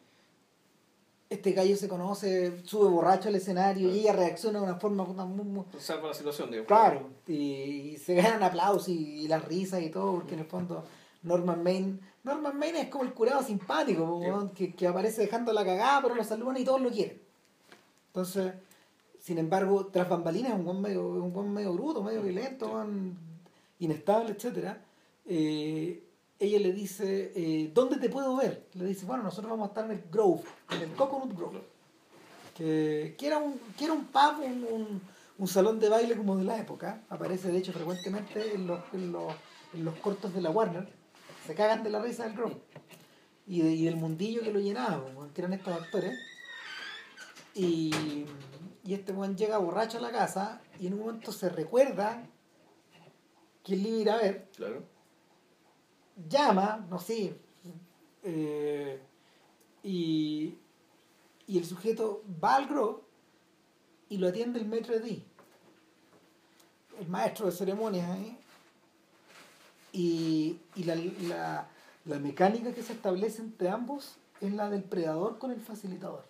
este gallo se conoce, sube borracho al escenario y ella reacciona de una forma muy, muy- Salva la situación, digamos. claro. Y, y se ganan aplausos y, y las risas y todo, porque en el fondo Norman Maine, Norman Maine es como el curado simpático, Sí. que, que aparece dejando la cagada, pero lo saludan y todos lo quieren. Entonces, sin embargo, tras bambalinas es un buen medio, un buen medio bruto, medio violento, inestable, etcétera. Eh, ella le dice, eh, ¿dónde te puedo ver? Le dice, bueno, nosotros vamos a estar en el Grove, en el Coconut Grove, que, que era un, que era un pub, un, un- un salón de baile como de la época. Aparece, de hecho, frecuentemente en los, en los, en los cortos de la Warner. Se cagan de la risa del Grove. Y, de- y del mundillo que lo llenaba, que eran estos actores. Y, y este weón llega borracho a la casa y en un momento se recuerda que él iba a ir a ver, Claro. llama, no sé, eh, y, y el sujeto va al Grove y lo atiende el maître D, el maestro de ceremonias ahí, y, y la, la, la mecánica que se establece entre ambos es la del predador con el facilitador.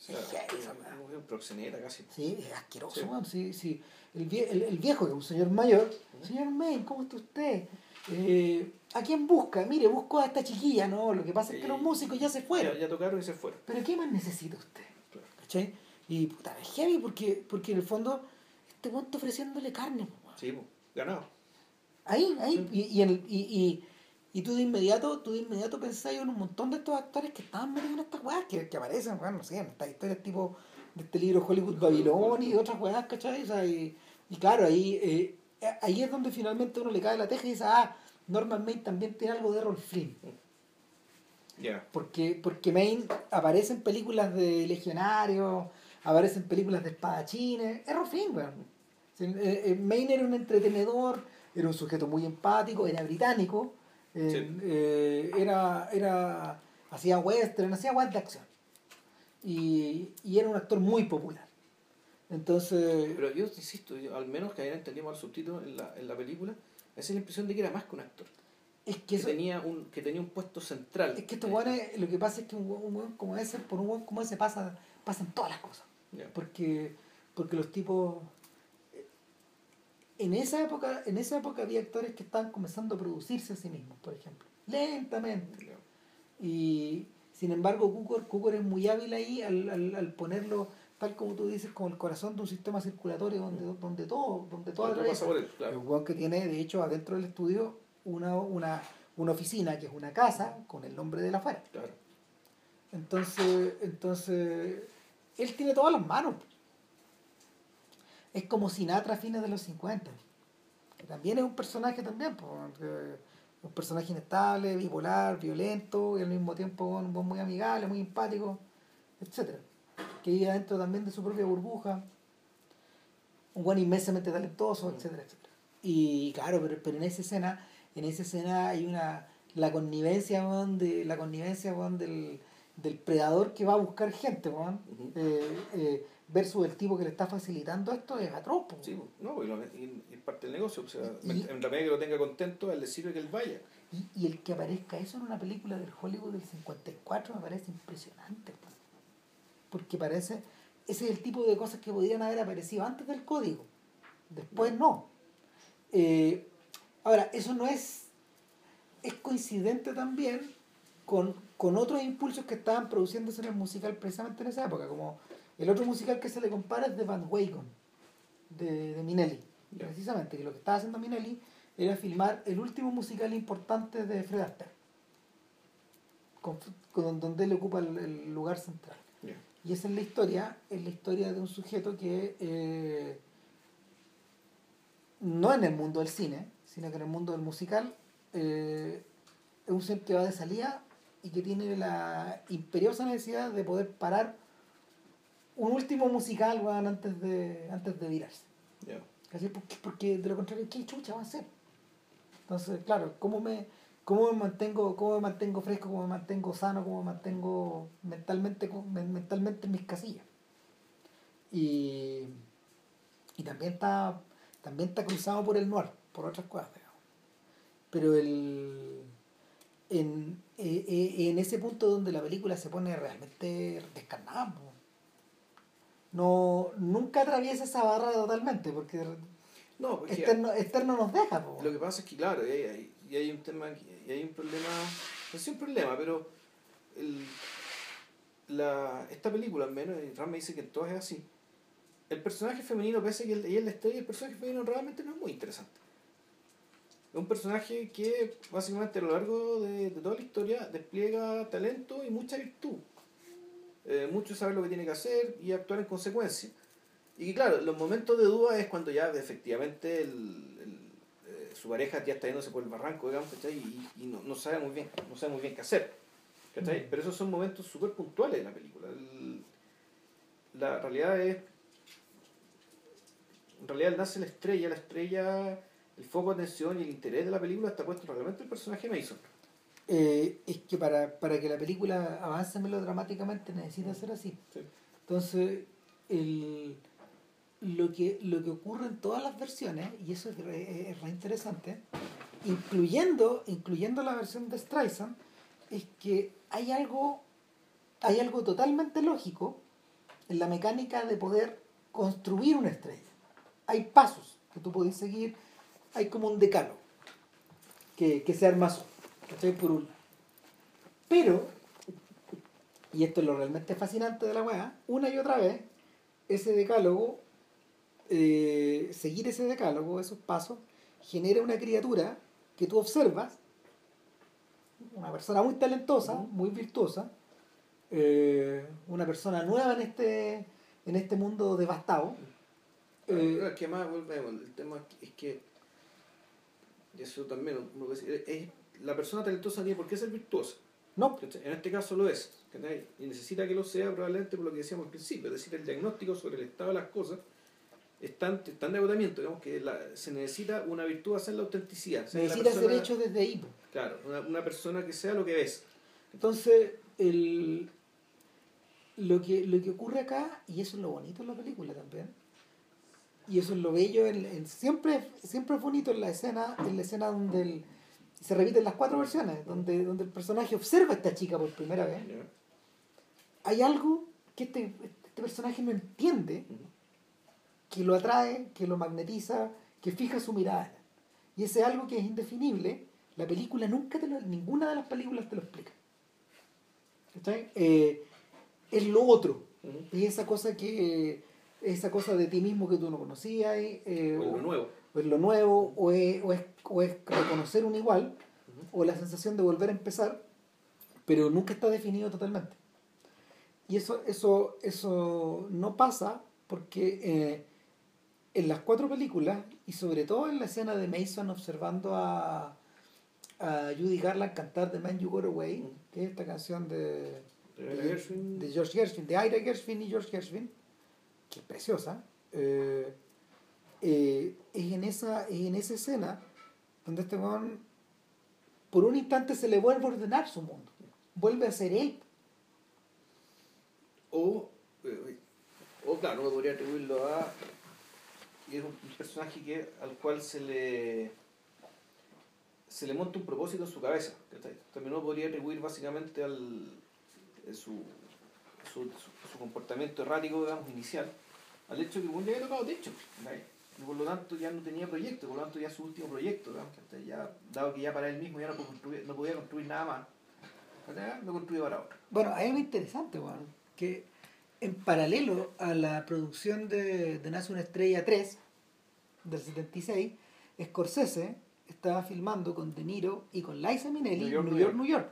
O sea, Es heavy esa weá. un proxeneta casi. Sí, es asqueroso, Sí. weón. Sí, sí. El, vie- el, el viejo, que es un señor mayor, señor May, ¿cómo está usted? Eh, ¿A quién busca? Mire, busco a esta chiquilla, ¿no? Lo que pasa es que los músicos ya se fueron. Ya, ya tocaron y se fueron. Pero ¿qué más necesita usted? Claro. ¿Cachai? Y puta, es heavy porque, porque en el fondo este está ofreciéndole carne. weón. Sí, ganado. Ahí, ahí. Y, y, en el- y, y, y tú de inmediato, tú de inmediato pensás en un montón de estos actores que estaban metidos en estas weas, que, que aparecen, bueno, no sé, en estas historias tipo de este libro Hollywood Babilón y otras weas, ¿cachai? O sea, y, y claro, ahí, eh, ahí es donde finalmente uno le cae la teja y dice, ah, Norman Maine también tiene algo de Rolf Flynn. Ya. Porque, porque Maine aparece en películas de legionarios, aparece en películas de espadachines. Es Rolf Flynn, weón. Eh, eh, Maine era un entretenedor, era un sujeto muy empático, era británico, eh, Sí. eh, era, era, hacía western, hacía weas de acción. Y, y era un actor muy popular. Entonces, Pero yo insisto, yo, al menos que hayan entendido mal el subtítulo en la, en la película, esa es la impresión de que era más que un actor. es que Que, eso, tenía un, que tenía un puesto central. es que estos weones, lo que pasa es que un un weón como ese, por un weón como ese pasa, pasan todas las cosas. Porque porque los tipos en esa época en esa época había actores que estaban comenzando a producirse a sí mismos por ejemplo lentamente y sin embargo Cukor, Cukor es muy hábil ahí al, al, al ponerlo tal como tú dices como el corazón de un sistema circulatorio donde, donde todo donde por él, el claro. que tiene de hecho adentro del estudio una, una, una oficina que es una casa con el nombre de la afuera claro. entonces, entonces, él tiene todas las manos. Es como Sinatra a fines de los 50. que También es un personaje también, po, que- un personaje inestable, bipolar, violento, y al mismo tiempo muy amigable, muy empático, etcétera. Que vive dentro también de su propia burbuja, un buen inmensamente talentoso, etcétera, etcétera. Y claro, pero, pero en esa escena, en esa escena hay una la connivencia de la connivencia del, del predador que va a buscar gente, eh, eh, versus el tipo que le está facilitando esto es atroz. po. Sí, no, y, es parte del negocio. O sea, Y- en la medida que lo tenga contento, él le sirve que él vaya. Y, y el que aparezca eso en una película del Hollywood del 54 me parece impresionante. po. Porque parece, ese es el tipo de cosas que podrían haber aparecido antes del código. Después no. Eh, ahora, eso no es, es coincidente también con, con otros impulsos que estaban produciéndose en el musical precisamente en esa época. Como el otro musical que se le compara es Van Weyden, de, de Minelli. Ya. Precisamente, que lo que estaba haciendo Minelli era filmar el último musical importante de Fred Astaire, con, con- donde él ocupa el, el lugar central. Y esa es la historia, es la historia de un sujeto que eh, no en el mundo del cine, sino que en el mundo del musical, eh, es un ser que va de salida y que tiene la imperiosa necesidad de poder parar un último musical weón, antes de antes de virarse. ¿Cachai? Porque, porque de lo contrario, ¿qué chucha va a hacer? Entonces, claro, ¿cómo me, cómo me mantengo, cómo me mantengo fresco, cómo me mantengo sano, cómo me mantengo mentalmente, mentalmente en mis casillas? Y, y también está, también está cruzado por el noir, por otras cosas, digamos. Pero el en, eh, eh, en ese punto donde la película se pone realmente descarnada. No nunca atraviesa esa barra totalmente, porque No, porque externo, externo nos deja. po. lo que pasa es que, claro, y hay, y hay un tema, y hay un problema, no sé un problema, pero el, la, esta película, al menos, y Ram me dice que todas es así. El personaje femenino, pese a que ella es la estrella, el personaje femenino realmente no es muy interesante. Es un personaje que básicamente a lo largo de, de toda la historia despliega talento y mucha virtud. Eh, mucho saber lo que tiene que hacer y actuar en consecuencia. Y claro, los momentos de duda es cuando ya efectivamente el, el, eh, su pareja ya está yéndose por el barranco, digamos, ¿cachai? Y, y no, no sabe muy bien, no sabe muy bien qué hacer. ¿cachai? Mm. Pero esos son momentos súper puntuales de la película. El- la realidad es. En realidad nace la estrella, la estrella, el foco de atención y el interés de la película está puesto realmente en el personaje Mason. Eh, es que para, para que la película avance melodramáticamente necesita ser así. Sí. Entonces, el, lo, que, lo que ocurre en todas las versiones, y eso es re, es re interesante, incluyendo, incluyendo la versión de Streisand, es que hay algo, hay algo totalmente lógico en la mecánica de poder construir una estrella. Hay pasos que tú puedes seguir, hay como un decálogo que, que se arma solo, ¿cachai? Por un... Pero, y esto es lo realmente fascinante de la weá, una y otra vez, ese decálogo, eh, seguir ese decálogo, esos pasos, genera una criatura que tú observas, una persona muy talentosa, muy virtuosa, eh, una persona nueva en este, en este mundo devastado. Eh, que más volvemos, el tema es que, y eso también es, la persona talentosa tiene por qué ser virtuosa. no. En este caso lo es. Y necesita que lo sea probablemente por lo que decíamos al principio, es decir, el diagnóstico sobre el estado de las cosas es tan, tan de agotamiento, digamos, que la- se necesita una virtud hacer la autenticidad. La necesita ser hecho desde ahí. Claro, una, una persona que sea lo que ves. Entonces, el, lo, que, lo que ocurre acá, y eso es lo bonito en la película también, y eso es lo bello, en, en- siempre, siempre es bonito en la escena, en la escena donde el- se repiten las cuatro versiones, donde, donde el personaje observa a esta chica por primera vez. Hay algo que este, este personaje no entiende, que lo atrae, que lo magnetiza, que fija su mirada. Y ese algo que es indefinible, la película nunca te lo, ninguna de las películas te lo explica. ¿Cachai? Eh, es lo otro. Es esa cosa que esa cosa de ti mismo que tú no conocías, eh, O lo nuevo. O es lo nuevo, o es, o es, o es reconocer un igual, o la sensación de volver a empezar, pero nunca está definido totalmente. Y eso, eso, eso no pasa porque eh, en las cuatro películas, y sobre todo en la escena de Mason observando a, a Judy Garland cantar The Man You Got Away, que es esta canción de, De Gershwin. de George Gershwin, de Ira Gershwin y George Gershwin, que es preciosa, eh, eh, es, en esa, es en esa escena donde este weón por un instante se le vuelve a ordenar su mundo, vuelve a ser él. O, eh, o claro, uno podría atribuirlo a. es un personaje que, al cual se le. se le monta un propósito en su cabeza. También uno podría atribuir básicamente al. eh, su, su, su- comportamiento errático, digamos, inicial, al hecho que un día había tocado techo. ¿cachai? Y por lo tanto ya no tenía proyecto, por lo tanto ya su último proyecto, ya, dado que ya para él mismo ya no, podía construir nada más, lo construyó para otro. Bueno, hay algo interesante, weón, que en paralelo a la producción de, de Nace una Estrella 3 del 76, Scorsese estaba filmando con De Niro y con Liza Minnelli New York, New York. New York.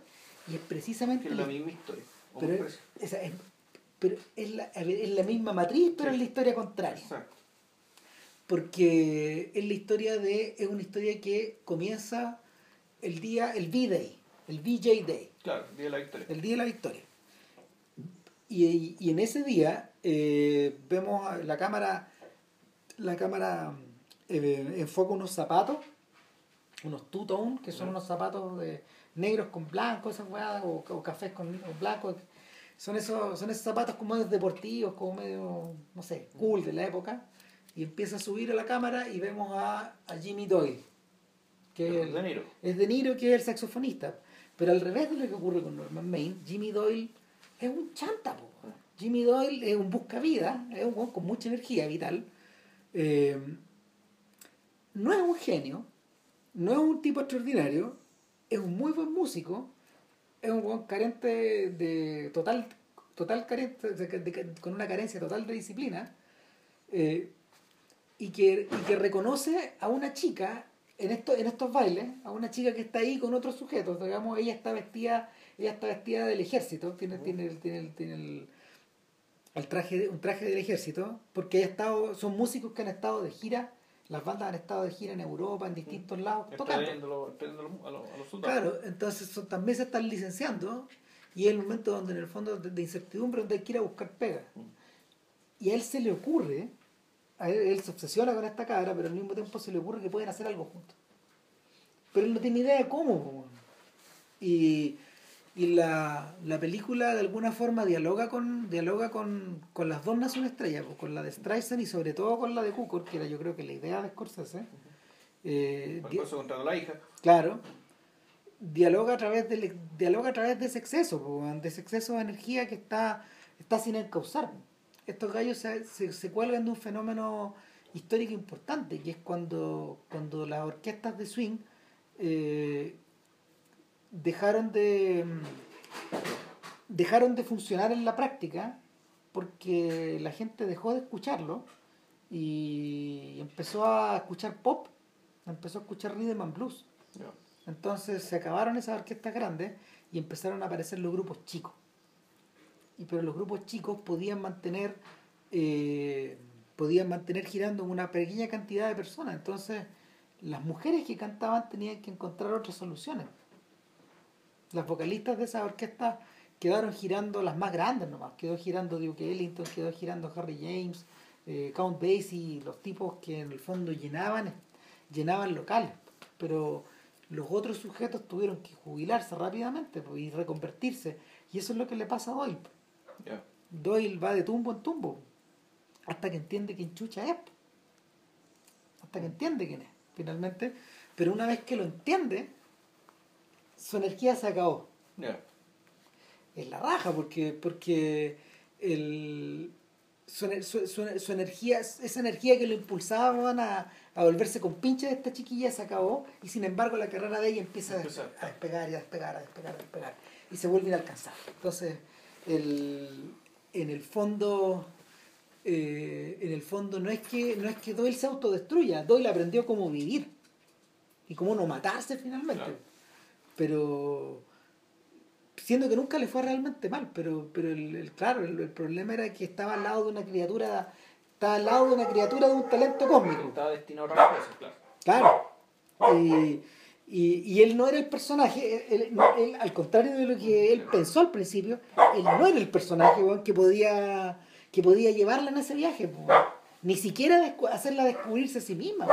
Y es precisamente es la misma historia. pero, esa es, pero es, la, ver, es la misma matriz, pero Sí. es la historia contraria. Exacto. Porque es la historia de. es una historia que comienza el día, el V-Day, el VJ Day. Claro, día de la victoria. el día de la victoria. Y, y- en ese día eh, vemos la cámara, la cámara eh, enfoca unos zapatos, unos two-tone, que son unos zapatos de negros con blancos, esas weas, o, o cafés con, blancos. Son esos, son esos zapatos como deportivos, como medio, no sé, cool de la época. Y empieza a subir a la cámara y vemos a, a Jimmy Doyle, que es De Niro. es De Niro que es el saxofonista. Pero al revés de lo que ocurre con Norman Maine, Jimmy Doyle es un chanta. po. Jimmy Doyle es un buscavida, es un con mucha energía vital. Eh, no es un genio, no es un tipo extraordinario, es un muy buen músico, es un carente de total, total carente, de- de- de- con una carencia total de disciplina. eh, y que, y que reconoce a una chica en, esto, en estos bailes, a una chica que está ahí con otros sujetos, digamos, ella está vestida, ella está vestida del ejército, tiene, tiene, el- tiene, el- tiene el, el traje, un traje del ejército, porque ella ha estado, son músicos que han estado de gira, las bandas han estado de gira en Europa, en distintos lados, tocando. Trayéndolo, trayéndolo a los, a los soldados. Claro, entonces son- también se están licenciando y es el momento donde en el fondo de, de incertidumbre donde hay que ir a buscar pega. Y a él se le ocurre, a él, él se obsesiona con esta cabra, pero al mismo tiempo se le ocurre que pueden hacer algo juntos. Pero él no tiene idea de cómo. Y, y la, la película de alguna forma dialoga con dialoga con, con las dos naciones estrellas, con la de Streisand y sobre todo con la de Cukor, que era yo creo que la idea de Scorsese. Eh, di- contra la hija. Claro. Dialoga a través del dialoga a través de ese exceso, de ese exceso de energía que está, está sin encauzar. Estos gallos se, se, se cuelgan de un fenómeno histórico importante, que es cuando, cuando las orquestas de swing eh, dejaron de dejaron de funcionar en la práctica porque la gente dejó de escucharlo y empezó a escuchar pop, empezó a escuchar rhythm and blues. Entonces se acabaron esas orquestas grandes y empezaron a aparecer los grupos chicos. Y pero los grupos chicos podían mantener eh, podían mantener girando una pequeña cantidad de personas. Entonces las mujeres que cantaban tenían que encontrar otras soluciones. Las vocalistas de esas orquestas quedaron girando las más grandes nomás. Quedó girando Duke Ellington, quedó girando Harry James, eh, Count Basie, los tipos que en el fondo llenaban, llenaban locales. Pero los otros sujetos tuvieron que jubilarse rápidamente pues, y reconvertirse. Y eso es lo que le pasa a Doyle. Va de tumbo en tumbo hasta que entiende quién chucha es. Hasta que entiende quién es, finalmente. Pero una vez que lo entiende, su energía se acabó. Ya. Es la raja, porque, porque el, su, su- su- su energía, esa energía que lo impulsaban a, a volverse con pinche de esta chiquilla se acabó y sin embargo la carrera de ella empieza a, Empieza. a despegar y a despegar, a despegar, a despegar y se vuelve inalcanzable. Entonces, el, en el fondo, eh, en el fondo no es que no es que Doyle se autodestruya, Doyle aprendió cómo vivir y cómo no matarse finalmente. Claro. Pero siendo que nunca le fue realmente mal, pero, pero el, el- claro, el, el problema era que estaba al lado de una criatura, estaba al lado de una criatura de un talento cósmico. Estaba destinado a otras cosas, claro. Claro. Y, Y, y él no era el personaje, él, al contrario de lo que él pensó al principio, él no era el personaje que podía que podía llevarla en ese viaje, weón. ni siquiera descu- hacerla descubrirse a sí misma.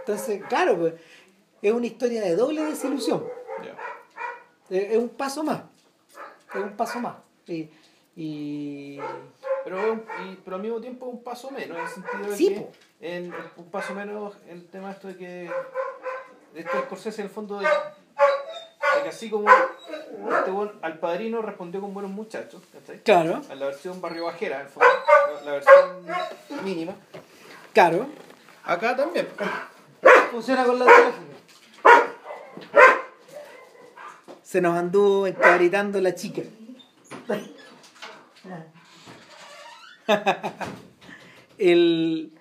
Entonces, claro, pues, es una historia de doble desilusión. Es, es un paso más. Es un paso más. Y, y- Pero, es y- pero al mismo tiempo un paso menos, en el sentido de Sí, que en, un paso menos en el tema esto de que de esto de Scorsese en el fondo de, de que así como este weón al padrino respondió con buenos muchachos, ¿cachai? claro, A la versión barrio bajera, en el fondo, la, la versión mínima. claro. Acá también. Funciona con la tecnología. Se nos anduvo encabritando la chica. El,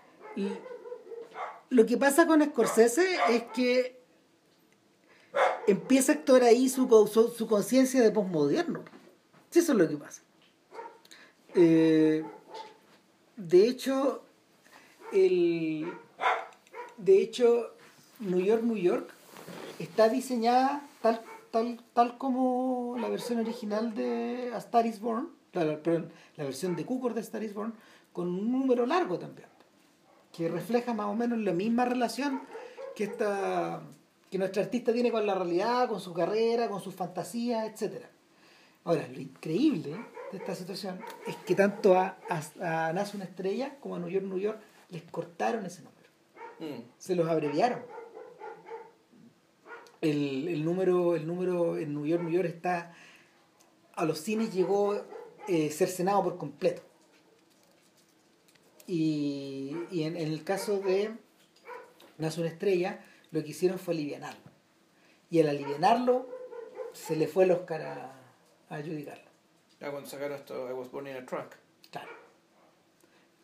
lo que pasa con Scorsese es que empieza a actuar ahí su, su, su conciencia de posmoderno. Sí, eso es lo que pasa. Eh, de hecho, el, de hecho, New York, New York está diseñada tal, tal, tal como la versión original de A Star is Born, la, perdón, la versión de Cukor de Star is Born, con un número largo también, que refleja más o menos la misma relación que, esta, que nuestra artista tiene con la realidad, con su carrera, con sus fantasías, etc. Ahora, lo increíble de esta situación es que tanto a, a, a Nace una estrella como a New York, New York les cortaron ese número Mm. se los abreviaron. El, el número, el número en New York, New York está. A los cines llegó eh, cercenado por completo. Y, y en, en el caso de Nace una estrella, lo que hicieron fue alivianarlo. Y al alivianarlo, se le fue el Oscar a, a Judy Garland. Ya cuando sacaron esto, I was born in a trunk. Claro.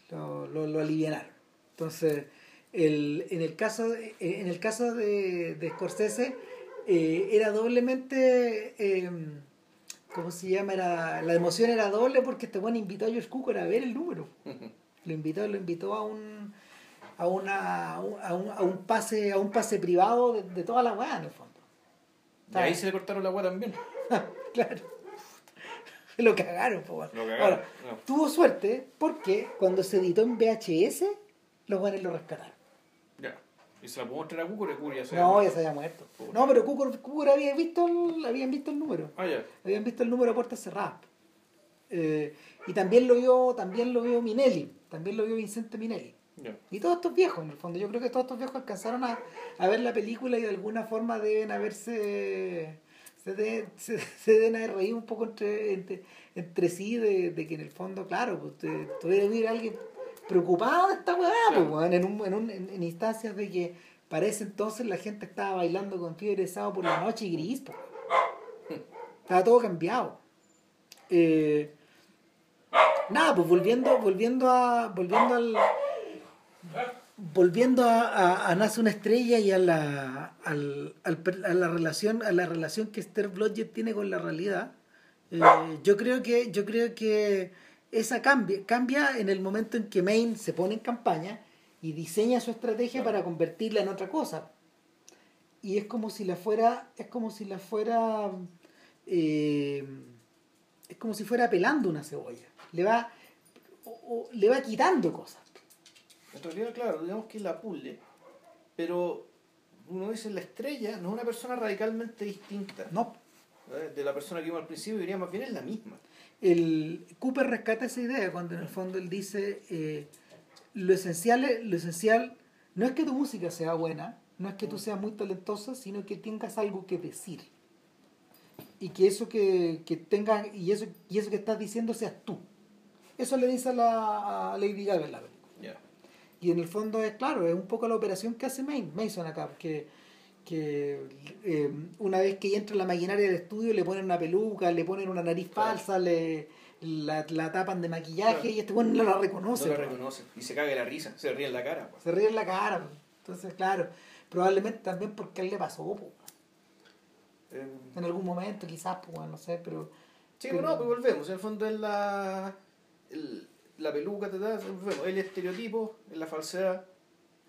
Lo, lo, lo alivianaron. Entonces, el, en el caso de, en el caso de, de Scorsese, eh, era doblemente. eh, ¿Cómo se llama? Era, la emoción era doble porque este buen invitó a George Cukor a ver el número. Lo invitó, lo invitó a un a una a un, a un, pase a un pase privado de, de toda la weá en el fondo. Y ahí se le cortaron la agua también. claro. Lo cagaron, po, weón. Lo cagaron, Ahora, no. tuvo suerte porque cuando se editó en VHS, los buenos lo rescataron. Ya. Y se la puedo mostrar a Cucur, Cucur ya se No, ya se había muerto. No, pero Cukor, Cukor había visto el, habían visto el número. Ah, ya. Habían visto el número a puertas cerradas. Eh, y también lo vio, también lo vio Minelli, también lo vio Vicente Minelli. Y todos estos viejos, en el fondo. Yo creo que todos estos viejos alcanzaron a, a ver la película y de alguna forma deben haberse. Se, de- se, se deben haber reído un poco entre, entre, entre sí de, de que en el fondo, claro, pues te- tuviera que alguien preocupado de esta weá, pues, en, un, en, un, en, en instancias de que para ese entonces la gente estaba bailando con fiebre sábado por la noche y gris, pues. Estaba todo cambiado. Eh, nada, pues volviendo, volviendo a. volviendo al. Volviendo a, a, Nace una estrella y a la, al, al a la relación, a la relación que Esther Blodgett tiene con la realidad, eh, yo creo que, yo creo que esa cambia, cambia en el momento en que Maine se pone en campaña y diseña su estrategia para convertirla en otra cosa. Y es como si la fuera, es como si la fuera eh, es como si fuera pelando una cebolla. Le va, o le va quitando cosas. En realidad, claro, digamos que es la puzzle, pero uno dice la estrella no es una persona radicalmente distinta No, ¿eh? de la persona que vimos al principio, diría más bien es la misma. el Cooper rescata esa idea cuando en el fondo él dice eh, lo esencial es- lo esencial no es que tu música sea buena no es que tú seas muy talentosa sino que tengas algo que decir y que eso que, que tengas y eso y eso que estás diciendo seas tú eso le dice a, la, a Lady Gaga la Ya. Y en el fondo es claro, es un poco la operación que hace Mason acá, que, que eh, una vez que entra en la maquinaria del estudio le ponen una peluca, le ponen una nariz Claro. falsa, le la, la tapan de maquillaje Claro. y este bueno no la reconoce. no la reconoce y se caga de la risa, se ríe en la cara. pues. Se ríe en la cara. Entonces, claro, probablemente también porque él le pasó, po. Eh, en algún momento quizás, pues, no sé, pero... sí, pero- bueno, pues volvemos. En el fondo es la, el- la peluca, te da, volvemos. El estereotipo, es la falsedad.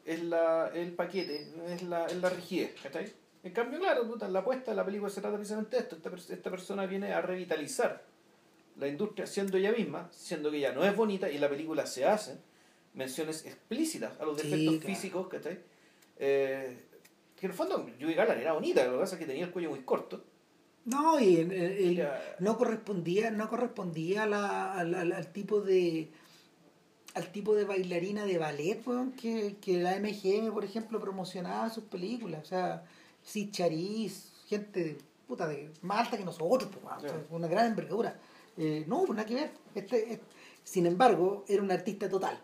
es la, el paquete, es la, es la rigidez, ¿cachai? En cambio, claro, puta, la apuesta de la película se trata precisamente de esto. Esta, esta persona viene a revitalizar la industria siendo ella misma, siendo que ella no es bonita y en la película se hacen menciones explícitas a los defectos claro. físicos, ¿cachai? Eh, que en el fondo Judy Garland era bonita, lo que pasa es que tenía el cuello muy corto. No, y el- el- el- Era- no correspondía, no correspondía a la- al, al- al tipo de al tipo de bailarina de ballet weón, que, que la MGM, por ejemplo, promocionaba sus películas. O sea, Sid Charisse, gente de, puta, de, más alta que nosotros, pues, o sea, una gran envergadura. Eh, no, pues nada que ver. Este, este- sin embargo, era un artista total.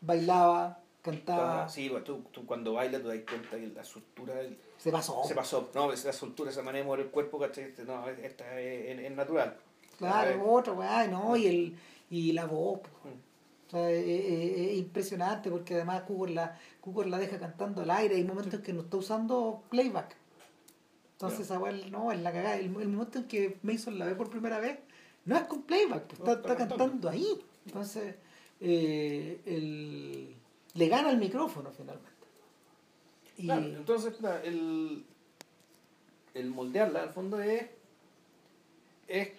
Bailaba, cantaba, sí, bueno, tú, tú cuando bailas te das cuenta que la soltura el- se pasó. se pasó. No, es la soltura, esa manera de mover el cuerpo, ¿cachai? Este, No, esta es, es- es natural. Claro, otra, weá, no, y, el, y la voz, pues, Mm. O sea, es, es- es impresionante porque además Cooper la, la deja cantando al aire. Hay momentos en que no está usando playback. Entonces, esa weá, no, es la cagada. El, el momento en que Mason la ve por primera vez, no es con playback, está, está está cantando ahí. Entonces, eh, el- le gana el micrófono finalmente. Y, Claro, entonces el, el moldearla al fondo es, es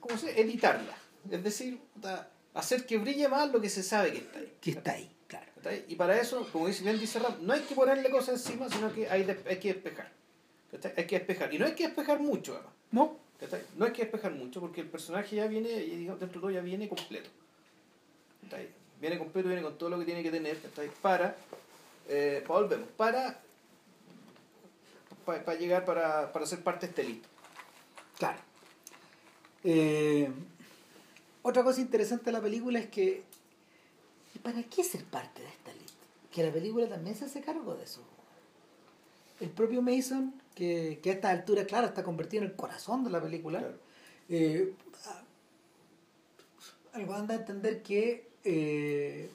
¿cómo se editarla. Es decir, puta, hacer que brille más lo que se sabe que está ahí. que está ahí, claro. ¿Cachai? Y para eso, como dice bien dice Ram, no hay que ponerle cosas encima, sino que hay, de- hay que despejar. Hay que despejar. Y no hay que despejar mucho, además. No. No hay que despejar mucho porque el personaje ya viene, dentro de todo ya viene completo. ¿cachai? Viene completo, viene con todo lo que tiene que tener ¿cachai? para, eh, para volvemos, para, para, para llegar, para, para ser parte de este elite. Claro. Eh, otra cosa interesante de la película es que. ¿Y para qué ser parte de esta lista? Que la película también se hace cargo de eso. El propio Mason, que, que a esta altura, claro, está convertido en el corazón de la película, Claro. eh, algo anda a entender que eh,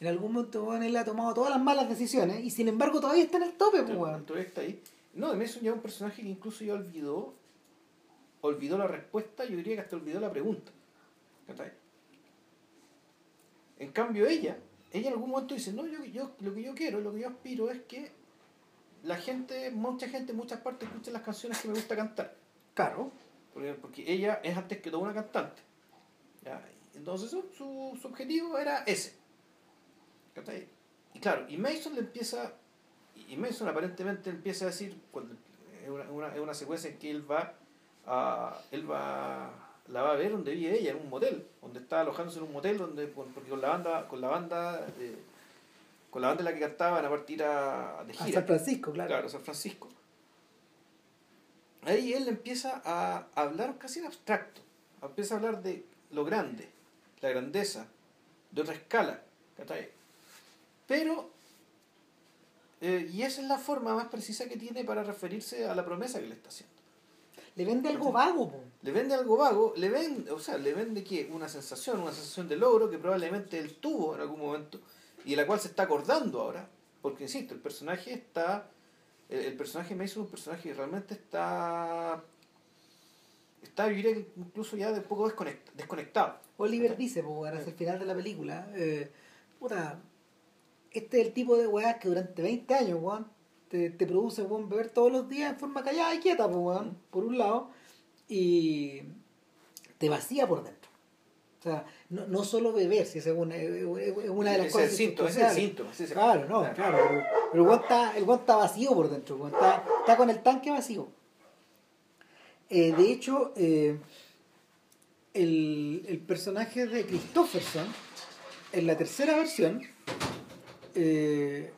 en algún momento bueno, él ha tomado todas las malas decisiones y sin embargo todavía está en el tope, pues. Todavía está ahí. No, de Mason ya es un personaje que incluso ya olvidó, olvidó la respuesta, yo diría que hasta olvidó la pregunta. En cambio ella, ella en algún momento dice, no, yo, yo lo que yo quiero, lo que yo aspiro es que la gente, mucha gente en muchas partes escuche las canciones que me gusta cantar. Claro. Porque, ella es antes que todo una cantante. ¿ya? Entonces su, su, su objetivo era ese. ¿cachai? Y claro, y Mason le empieza, y Mason aparentemente empieza a decir, cuando, es una, una, una secuencia en que él va a, él va, la va a ver donde vive ella, en un motel, donde está alojándose en un motel, donde, porque con la banda, con la banda, eh, con la banda en la que cantaban a partir a, de A gira. San Francisco, claro. Claro, San Francisco. Ahí él empieza a hablar casi en abstracto. Empieza a hablar de lo grande, la grandeza, de otra escala. ¿cachai? Pero, eh, y esa es la forma más precisa que tiene para referirse a la promesa que le está haciendo. Le vende algo vago, po. Le vende algo vago, le vende, o sea, le vende que una sensación, una sensación de logro que probablemente él tuvo en algún momento y de la cual se está acordando ahora, porque insisto, el personaje está, el, el personaje Mason es un personaje que realmente está, está, yo diría que incluso ya de poco desconect- desconectado. Oliver dice, pues, hacia el final de la película, eh, puta, este es el tipo de weá que durante 20 años, weón, te, te produce, weón, beber todos los días en forma callada y quieta, pues, weón, por un lado, y te vacía por dentro. O sea, no, no solo beber, si es una, es una de las Ese cosas es el síntoma, es el síntoma. es el- Claro, no, claro, pero, pero el weón está, el está vacío por dentro, está, está con el tanque vacío. Eh, de hecho, eh, el, el personaje de Christofferson, en la tercera versión, eh,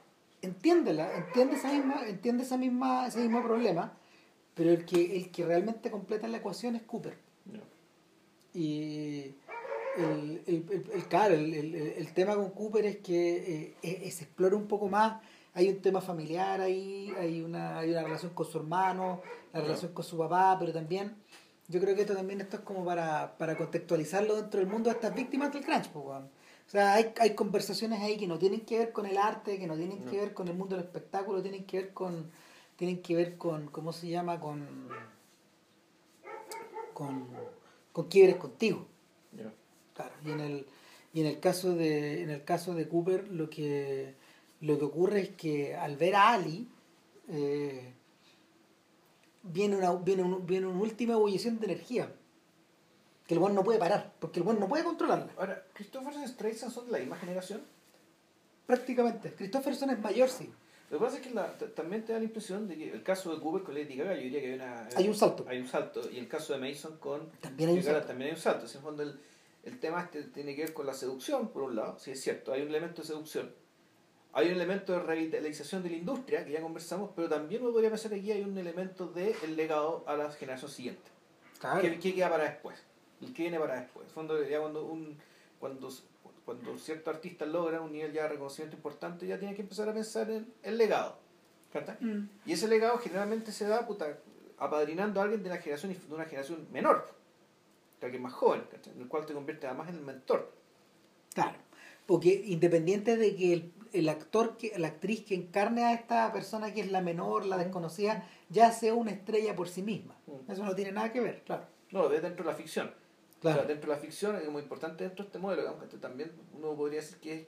entiende, la, entiende, esa misma, entiende esa misma, ese mismo problema, pero el que, el que realmente completa la ecuación es Cooper. Y el, el, el- el- claro, el, el- el tema con Cooper es que eh, se explora un poco más. Hay un tema familiar ahí, hay una, hay una relación con su hermano, la relación con su papá, pero también yo creo que esto también esto es como para, para contextualizarlo dentro del mundo de estas víctimas del crunch. pues. O sea, hay, hay conversaciones ahí que no tienen que ver con el arte, que no tienen que ver con el mundo del espectáculo, tienen que ver con, tienen que ver con, ¿cómo se llama? Con, con, con quiebres contigo. Claro, y en el, y en el caso de, en el caso de Cooper, lo que lo que ocurre es que al ver a Ali, eh, viene, una, viene, un- viene una última ebullición de energía. Que el buen no puede parar, porque el buen no puede controlarla. Ahora, Christopher Streisand son de la misma generación. Prácticamente. Christopherson es mayor, sí. Lo que pasa es que la- también te da la impresión de que el caso de Cooper con Lady Gaga, yo diría que hay, una, Hay un salto. Hay un salto. Y el caso de Mason con También hay un Gaga salto. también hay un salto. Si en el fondo el, el tema este tiene que ver con la seducción, por un lado, sí es cierto, hay un elemento de seducción. Hay un elemento de revitalización de la industria, que ya conversamos, pero también uno podría pensar que aquí hay un elemento del legado a la generación siguiente. Claro. ¿Qué, qué queda para después? ¿El qué viene para después? En el fondo, ya cuando, un, cuando, cuando ciertos artistas logran un nivel ya de reconocimiento importante, ya tienen que empezar a pensar en el legado. Mm. Y ese legado generalmente se da puta, apadrinando a alguien de, la generación, de una generación menor, alguien más joven, ¿cachai? en el cual te convierte además en el mentor. Claro. Porque independiente de que el, el actor, que, la actriz que encarne a esta persona que es la menor, la desconocida, ya sea una estrella por sí misma. Mm. Eso no tiene nada que ver, claro. No, lo ves dentro de la ficción. Claro. O sea, dentro de la ficción es muy importante dentro de este modelo, digamos, que también uno podría decir que es,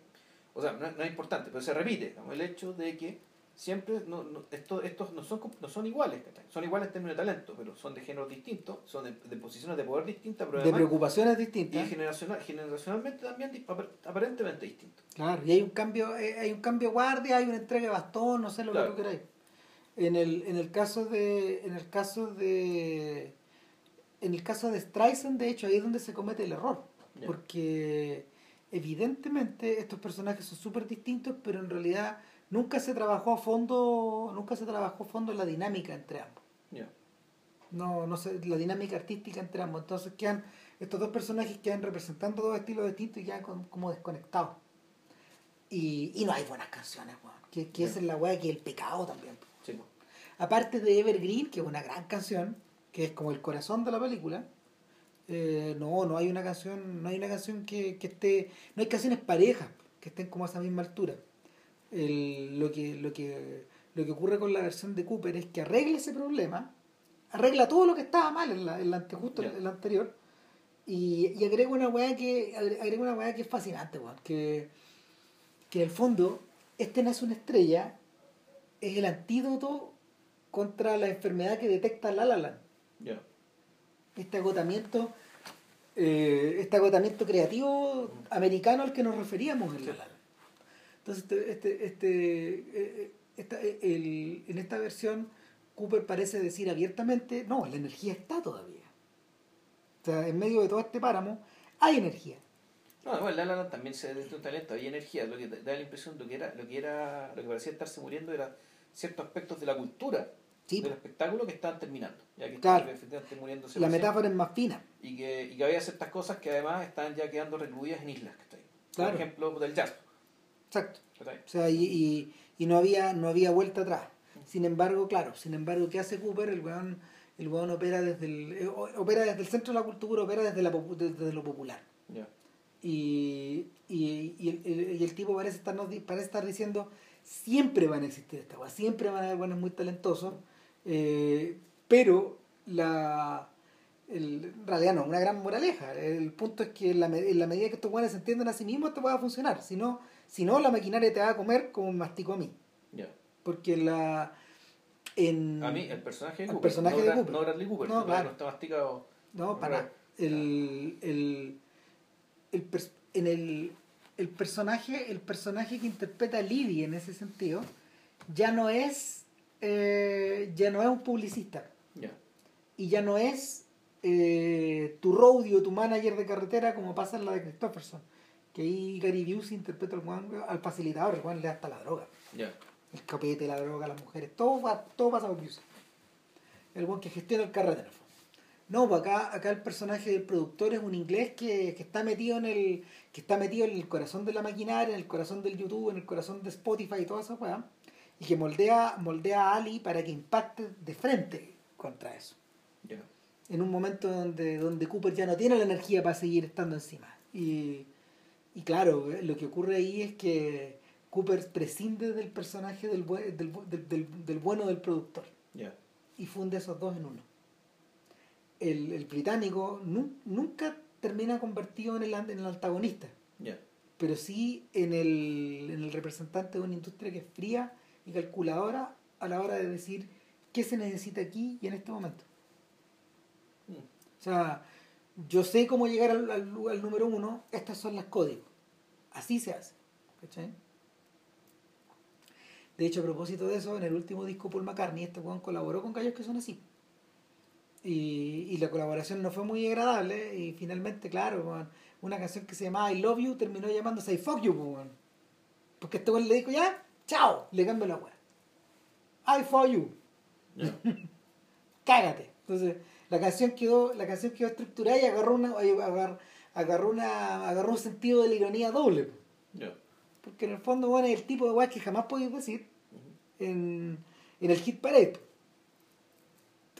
o sea, no, es- no es importante, pero se repite, digamos, el hecho de que siempre no, no- estos, estos no son no son iguales, ¿cachai? son iguales en términos de talento, pero son de géneros distintos, son de, de posiciones de poder distintas, pero de preocupaciones y distintas. generacional, generacionalmente también aparentemente distintos. Claro, y hay un cambio, eh, hay un cambio de guardia, hay una entrega de bastón, no sé lo Claro. que tú queráis. En el, en el caso de. En el caso de. En el caso de Streisand, de hecho, ahí es donde se comete el error. Porque evidentemente estos personajes son súper distintos, pero en realidad nunca se trabajó a fondo, nunca se trabajó a fondo la dinámica entre ambos. No, no sé, la dinámica artística entre ambos. Entonces quedan, estos dos personajes quedan representando dos estilos distintos y quedan con- como desconectados. Y, y no hay buenas canciones, weón. Que, que esa es la weá que es el pecado también. Sí. Aparte de Evergreen, que es una gran canción, que es como el corazón de la película, eh, no, no hay una canción, no hay una canción que, que esté, no hay canciones parejas que estén como a esa misma altura. El- lo que, lo que, lo que ocurre con la versión de Cooper es que arregla ese problema, arregla todo lo que estaba mal en la, en la justo en la anterior, y, y agrega una weá que, agre- agrega una weá que es fascinante, weón, que, que en el fondo, este nace una estrella, es el antídoto contra la enfermedad que detecta La La Land. Ya. Este agotamiento, eh, este agotamiento creativo americano al que nos referíamos en La. Entonces, este, este, este, eh, eh, esta- el- en esta versión, Cooper parece decir abiertamente, no, la energía está todavía. O sea, en medio de todo este páramo hay energía. No, bueno, La La también se de un talento, había energía, lo que da la impresión de lo que era, lo que era, lo que parecía estarse muriendo era ciertos aspectos de la cultura, Sí, del espectáculo que estaban terminando, ya que Claro. estaban efectivamente muriéndose la metáfora es más fina. y que, y que había ciertas cosas que además estaban ya quedando recluidas en islas, ¿cachai? Claro. Por ejemplo, del jazz, Exacto. ¿cachai? O sea, y, y, y no había no había vuelta atrás. Sin embargo, claro, sin embargo, ¿qué hace Cooper? El weón, el weón opera desde el eh, opera desde el centro de la cultura, opera desde la desde lo popular. Y, y, y el, y el tipo parece estar, parece estar diciendo siempre van a existir esta weá, siempre van a haber buenos muy talentosos, eh, pero la el, en realidad no, una gran moraleja. El punto es que en la, en la medida que estos buenos se entiendan a sí mismos, esto va a funcionar. Si no, si no, la maquinaria te va a comer como me mastico a mí. Ya. Porque la. En, A mí, el personaje de el Cooper, personaje no, de Cooper. no Bradley Cooper, No, claro. no está masticado. No, para nada. El, el, el, en el, el personaje, el personaje que interpreta a Liddy en ese sentido, ya no es eh, ya no es un publicista. Ya. Y ya no es eh, tu roadie o tu manager de carretera como pasa en la de Christopherson. Que ahí Gary Busey interpreta al, weón- al facilitador, el le da hasta la droga. Ya. El capete, la droga, las mujeres, todo, va, todo pasa por Busey. El buen que gestiona el carretero. No, pues acá, acá el personaje del productor es un inglés que, que está metido en el. que está metido en el corazón de la maquinaria, en el corazón del YouTube, en el corazón de Spotify y toda esa weá. Y que moldea, moldea a Ali para que impacte de frente contra eso. Ya. En un momento donde, donde Cooper ya no tiene la energía para seguir estando encima. Y, y claro, eh, lo que ocurre ahí es que Cooper prescinde del personaje del, del, del, del- del bueno del productor Ya. y funde esos dos en uno. El, el británico nu- nunca termina convertido en el, en el antagonista. Ya. pero sí en el, en el representante de una industria que es fría y calculadora a la hora de decir qué se necesita aquí y en este momento. O sea, yo sé cómo llegar al, al, al número uno, estas son las códigos. Así se hace. De hecho, a propósito de eso, en el último disco Paul McCartney, este Juan colaboró con gallos que son así. Y, y la colaboración no fue muy agradable y finalmente, claro, weón, una canción que se llamaba I Love You terminó llamándose I Fuck You, pues, weón. porque este weón le dijo ya, chao, le cambió la weá. I Fuck You, Ya. cágate. Entonces, la canción quedó, la canción quedó estructurada y agarró una, agarró, agarró una, agarró un sentido de la ironía doble. Ya. Porque en el fondo, bueno, es el tipo de weá que jamás podéis decir en, en el hit parade.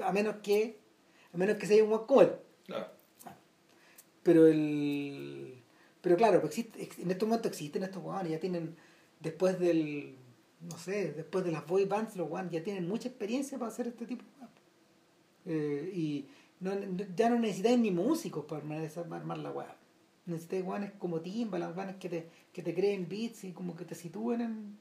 A menos que, a menos que sea un como él. Claro. Pero el. Pero claro, pues existe, en este momento existen estos weones, ya tienen, después del, no sé, después de las boy bands, los weones ya tienen mucha experiencia para hacer este tipo de. Eh, y no, no- ya no necesitáis ni músicos para armar, esa- para armar la weá. Necesitáis weones como Timbaland, weones que te, que te creen beats y como que te sitúen en,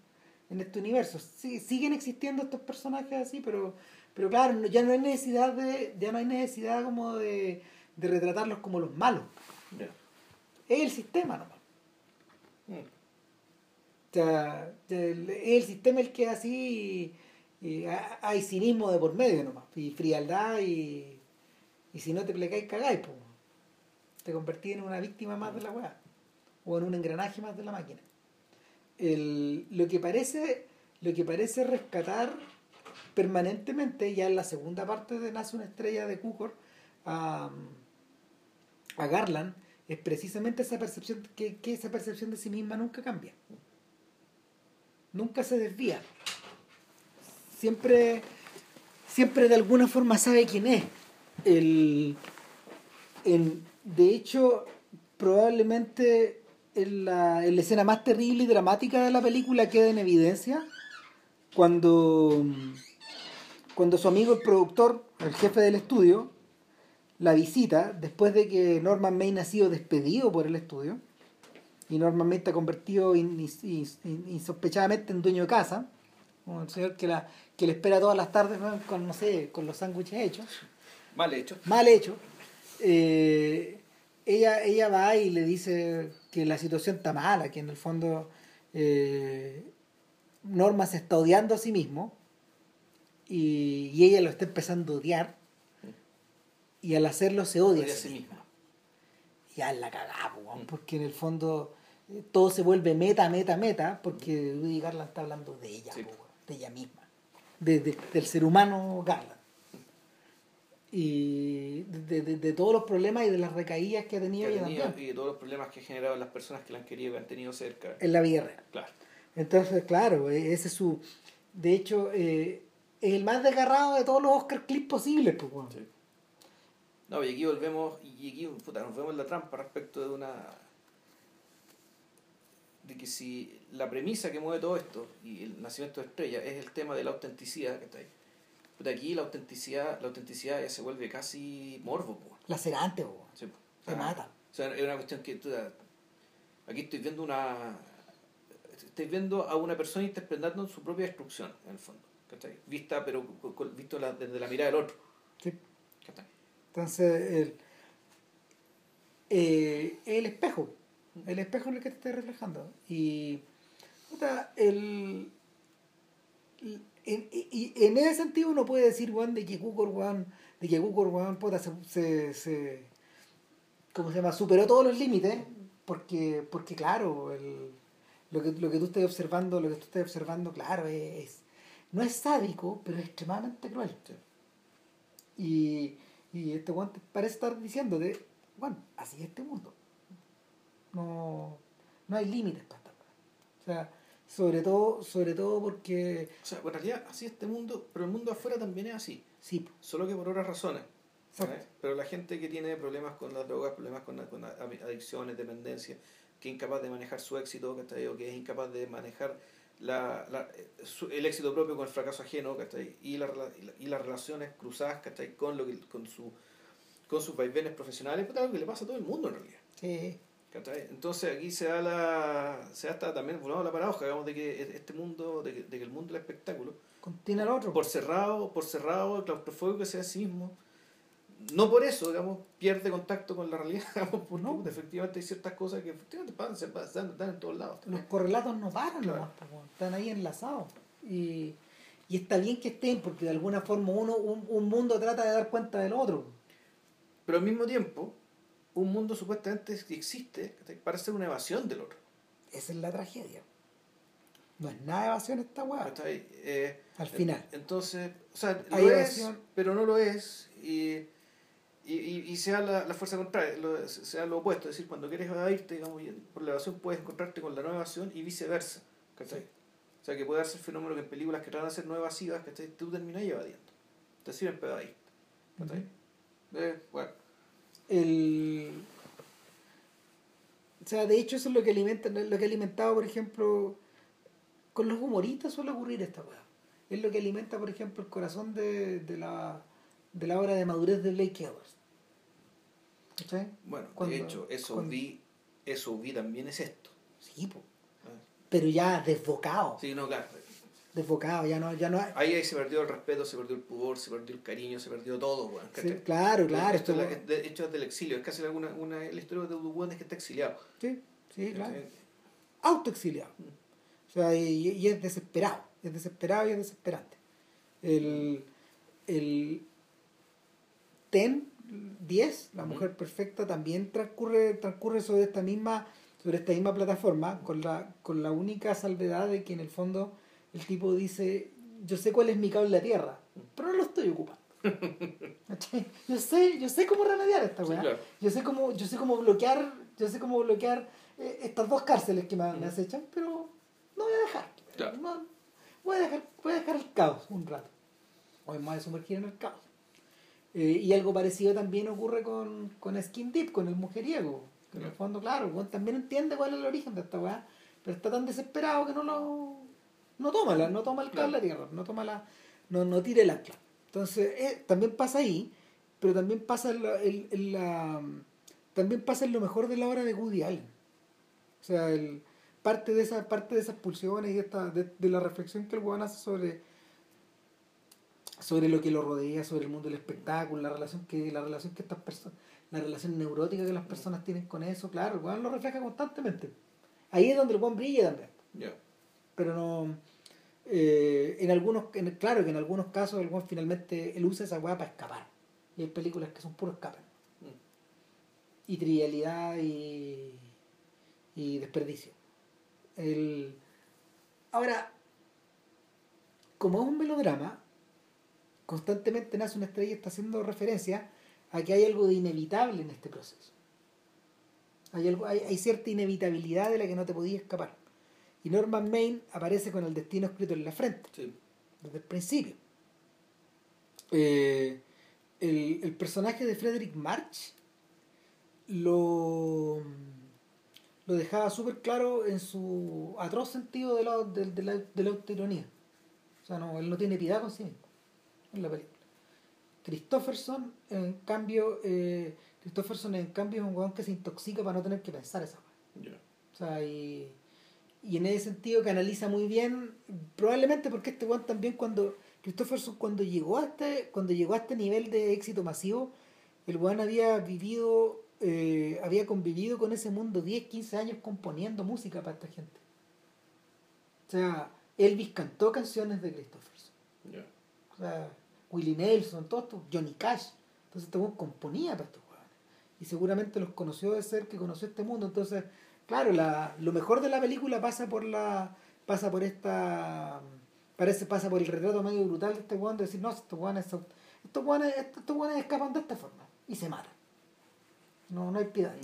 en este universo. Sí, siguen existiendo estos personajes así, pero, pero claro, no- ya no hay necesidad de, ya no hay necesidad como de, de retratarlos como los malos. Es el sistema nomás. Mm. O sea, el- el sistema el que así y, y ha- hay cinismo de por medio nomás. Y frialdad y, y si no te plecáis cagáis, pues. Te convertís en una víctima más de la weá. O en un engranaje más de la máquina. El- lo que parece lo que parece rescatar permanentemente ya en la segunda parte de Nace una estrella de Cukor a, a Garland es precisamente esa percepción que, que esa percepción de sí misma nunca cambia nunca se desvía. Siempre siempre de alguna forma sabe quién es. El, de hecho probablemente en la, la escena más terrible y dramática de la película queda en evidencia cuando cuando su amigo el productor el jefe del estudio la visita después de que Norman Maine ha sido despedido por el estudio y Norman Maine está convertido in- in- in- insospechadamente en dueño de casa como el señor que la que le espera todas las tardes con no sé con los sándwiches hechos Mal hecho. mal hecho eh, ella ella va y le dice que la situación está mala que en el fondo eh, Norma se está odiando a sí mismo y, y ella lo está empezando a odiar y al hacerlo se odia, Odia a a sí misma misma. ya es la cagada, Mm. porque en el fondo todo se vuelve meta, meta, meta, porque Rudy Garland está hablando de ella, Sí. po, weón, de ella misma, de, de- del ser humano Garland. Y de, de- de todos los problemas y de las recaídas que ha tenido Que ha tenido y de todos los problemas que ha generado en las personas que la han querido, que han tenido cerca. en la vida real. Claro. Entonces, claro, eh, ese es su... De hecho, eh, es el más desgarrado de todos los Oscar clips posibles, pues. Sí. No, y aquí volvemos, y aquí puta, nos vemos en la trampa respecto de una. De que si la premisa que mueve todo esto y el nacimiento de estrella es el tema de la autenticidad, que Puta, aquí la autenticidad, la autenticidad ya se vuelve casi morbo, po. Lacerante, po. Sí, po. Te mata. O sea, es una cuestión que tú, aquí estoy viendo una estoy viendo a una persona interpretando su propia destrucción en el fondo ¿cachai? vista pero visto la- desde la mirada del otro Sí. ¿cachai? Entonces, el, eh, el espejo. El espejo es el que te está reflejando. Y, puta, el, el- en, y- en ese sentido uno puede decir, weón, de que Google, weón, de que Google, weón, puta, se, se, se- ¿cómo se llama? Superó todos los límites, porque, porque claro, el, lo, que, lo que tú estás observando, lo que tú estás observando, claro, es, no es sádico, pero es extremadamente cruel. Y, y este weón parece estar diciéndote, bueno, así es este mundo. No, no hay límites para esta. O sea, sobre todo, sobre todo porque, O sea, en realidad así es este mundo, pero el mundo afuera también es así, sí, solo que por otras razones. ¿sabes? Pero la gente que tiene problemas con las drogas, problemas con, con adicciones, dependencia, que es incapaz de manejar su éxito, ¿cachai? o que es incapaz de manejar la, la- su- el éxito propio con el fracaso ajeno, ¿cachai? Y, la, y, la- y las relaciones cruzadas ¿cachai? con, lo que, con, su, con sus vaivenes profesionales, pues, algo que le pasa a todo el mundo en realidad. Sí. Entonces aquí se da la se da hasta también volvamos la paradoja digamos, de que este mundo de que, de que el mundo del espectáculo Contiene al otro. por cerrado por cerrado claustrofóbico que sea a sí mismo no por eso digamos pierde contacto con la realidad digamos, porque No. efectivamente hay ciertas cosas que efectivamente pasan, se pasan, están en todos lados los correlatos no paran Claro. nomás, están ahí enlazados. Y, y está bien que estén, porque de alguna forma uno, un, un mundo trata de dar cuenta del otro. pero al mismo tiempo un mundo supuestamente existe ¿cachai? para ser una evasión del otro Esa es la tragedia. No es nada de evasión esta weá. Eh, Al final. Entonces, o sea, Hay lo evasión. es, pero no lo es, y, y, y, y sea la, la fuerza contraria, lo, sea lo opuesto, es decir, cuando quieres evadirte, digamos, por la evasión puedes encontrarte con la no evasión y viceversa, ¿cachai? O sea, que puede darse el fenómeno que en películas que tratan de ser no evasivas, ¿cachai? Tú terminas evadiendo, te sirven para evadirte, ¿cachai? Eh, bueno, el o sea de hecho eso es lo que alimenta lo que ha alimentado por ejemplo con los humoristas suele ocurrir esta weá es lo que alimenta por ejemplo el corazón de, de la de la obra de madurez de Blake Edwards ¿Cachai? bueno Cuando- de hecho, eso cuando- vi, eso vi también es esto. sí po. Ah. pero ya desbocado Sí, no, claro. Desbocado ya no ya no hay- Ahí, ahí se perdió el respeto, se perdió el pudor, se perdió el cariño, se perdió todo, weón. sí, claro claro Esto esto, es la- de hecho es del exilio, es casi alguna, una, la historia de un es que está exiliado. sí, sí, claro autoexiliado. O sea, y, y es desesperado, es desesperado y es desesperante. El, el Ten 10, la mujer perfecta, también transcurre, transcurre sobre esta misma, sobre esta misma plataforma, con la, con la única salvedad de que en el fondo el tipo dice, yo sé cuál es mi cable a tierra, pero no lo estoy ocupando. Yo sé, yo sé cómo remediar esta Sí, weá. claro. Yo sé cómo, yo sé cómo bloquear, yo sé cómo bloquear eh, estas dos cárceles que me, me Mm. acechan, pero no voy a dejar. Claro. No, voy a dejar, voy a dejar el caos un rato. Hoy me voy a sumergir en el caos. Eh, y algo parecido también ocurre con, con Skin Deep, con el mujeriego. Que en el fondo, claro, también entiende cuál es el origen de esta weá, pero está tan desesperado que no lo. No toma, la, no toma el Claro. cable a tierra, no toma la. no, no tira el ancla. Entonces, eh, también pasa ahí, pero también pasa en la, en- en la- también pasa en lo mejor de la obra de Woody Allen. O sea, el, parte de esa, parte de esas pulsiones y esta, de, de la reflexión que el weón hace sobre sobre lo que lo rodea, sobre el mundo del espectáculo, la relación que, la relación que estas personas, la relación neurótica que las personas tienen con eso, claro, el weón lo refleja constantemente. Ahí es donde el weón brilla también Ya. Pero no eh, en algunos en- claro que en algunos casos el finalmente él usa esa weá para escapar. Y hay películas que son puro escape. Mm. y trivialidad y, y desperdicio. El, ahora como es un melodrama constantemente nace una estrella y está haciendo referencia a que hay algo de inevitable en este proceso. Hay, algo, hay, hay cierta inevitabilidad de la que no te podías escapar y Norman Maine aparece con el destino escrito en la frente Sí. desde el principio. Eh, el, el personaje de Frederick March lo, lo dejaba súper claro en su atroz sentido de la, de, de la, de la autoironía. O sea, no, él no tiene piedad con sí mismo en la película. Christopherson, en cambio, eh, Christopherson en cambio es un weón que se intoxica para no tener que pensar esa weá. Ya. O sea, y, y en ese sentido que analiza muy bien, probablemente porque este weón también cuando, Christopherson cuando llegó a este, cuando llegó a este nivel de éxito masivo, el weón había vivido, eh, había convivido con ese mundo 10, 15 años componiendo música para esta gente. O sea, Elvis cantó canciones de Christopherson. Ya. O sea, Willie Nelson, todo esto, Johnny Cash. Entonces este componía para estos weones. Y seguramente los conoció de ser que conoció este mundo. Entonces, claro, la, lo mejor de la película pasa por la. pasa por esta. parece, pasa por el retrato medio brutal de este weón de decir, no, estos weones estos weones, estos weones escapan de esta forma. Y se matan. No, no hay piedad.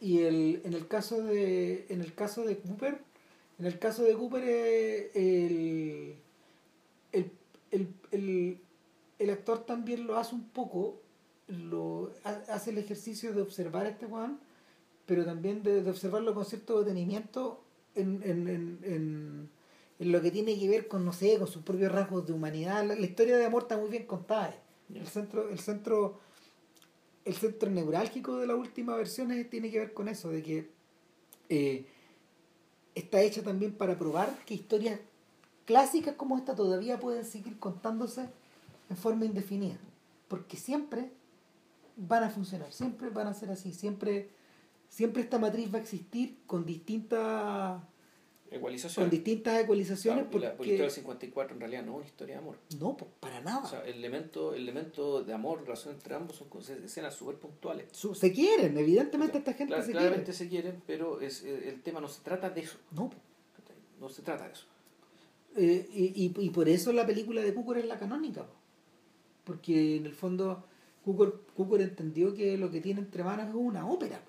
Y el, en el caso de en el caso de Cooper, en el caso de Cooper eh, el, el, el, el, el actor también lo hace un poco, lo ha- hace el ejercicio de observar a este Juan, pero también de, de observarlo con cierto detenimiento en, en, en, en, lo que tiene que ver con, no sé, con sus propios rasgos de humanidad. La, la historia de amor está muy bien contada. El centro, el centro el centro neurálgico de la última versión es- tiene que ver con eso, de que eh, está hecha también para probar que historias clásicas como esta todavía pueden seguir contándose en forma indefinida. Porque siempre van a funcionar, siempre van a ser así, siempre, siempre esta matriz va a existir con distintas Ecualización. con distintas ecualizaciones Claro, porque la historia del 54 en realidad no es una historia de amor. no, pues, para nada. O sea, el elemento, el elemento de amor, relación entre ambos son escenas súper puntuales. Se quieren, evidentemente esta gente Cla- se claramente quiere. se quieren, pero es, eh, el tema no se trata de eso. No. No se trata de eso. Eh, y, y, y por eso la película de Cooker es la canónica. po. Porque en el fondo Cooker entendió que lo que tiene entre manos es una ópera.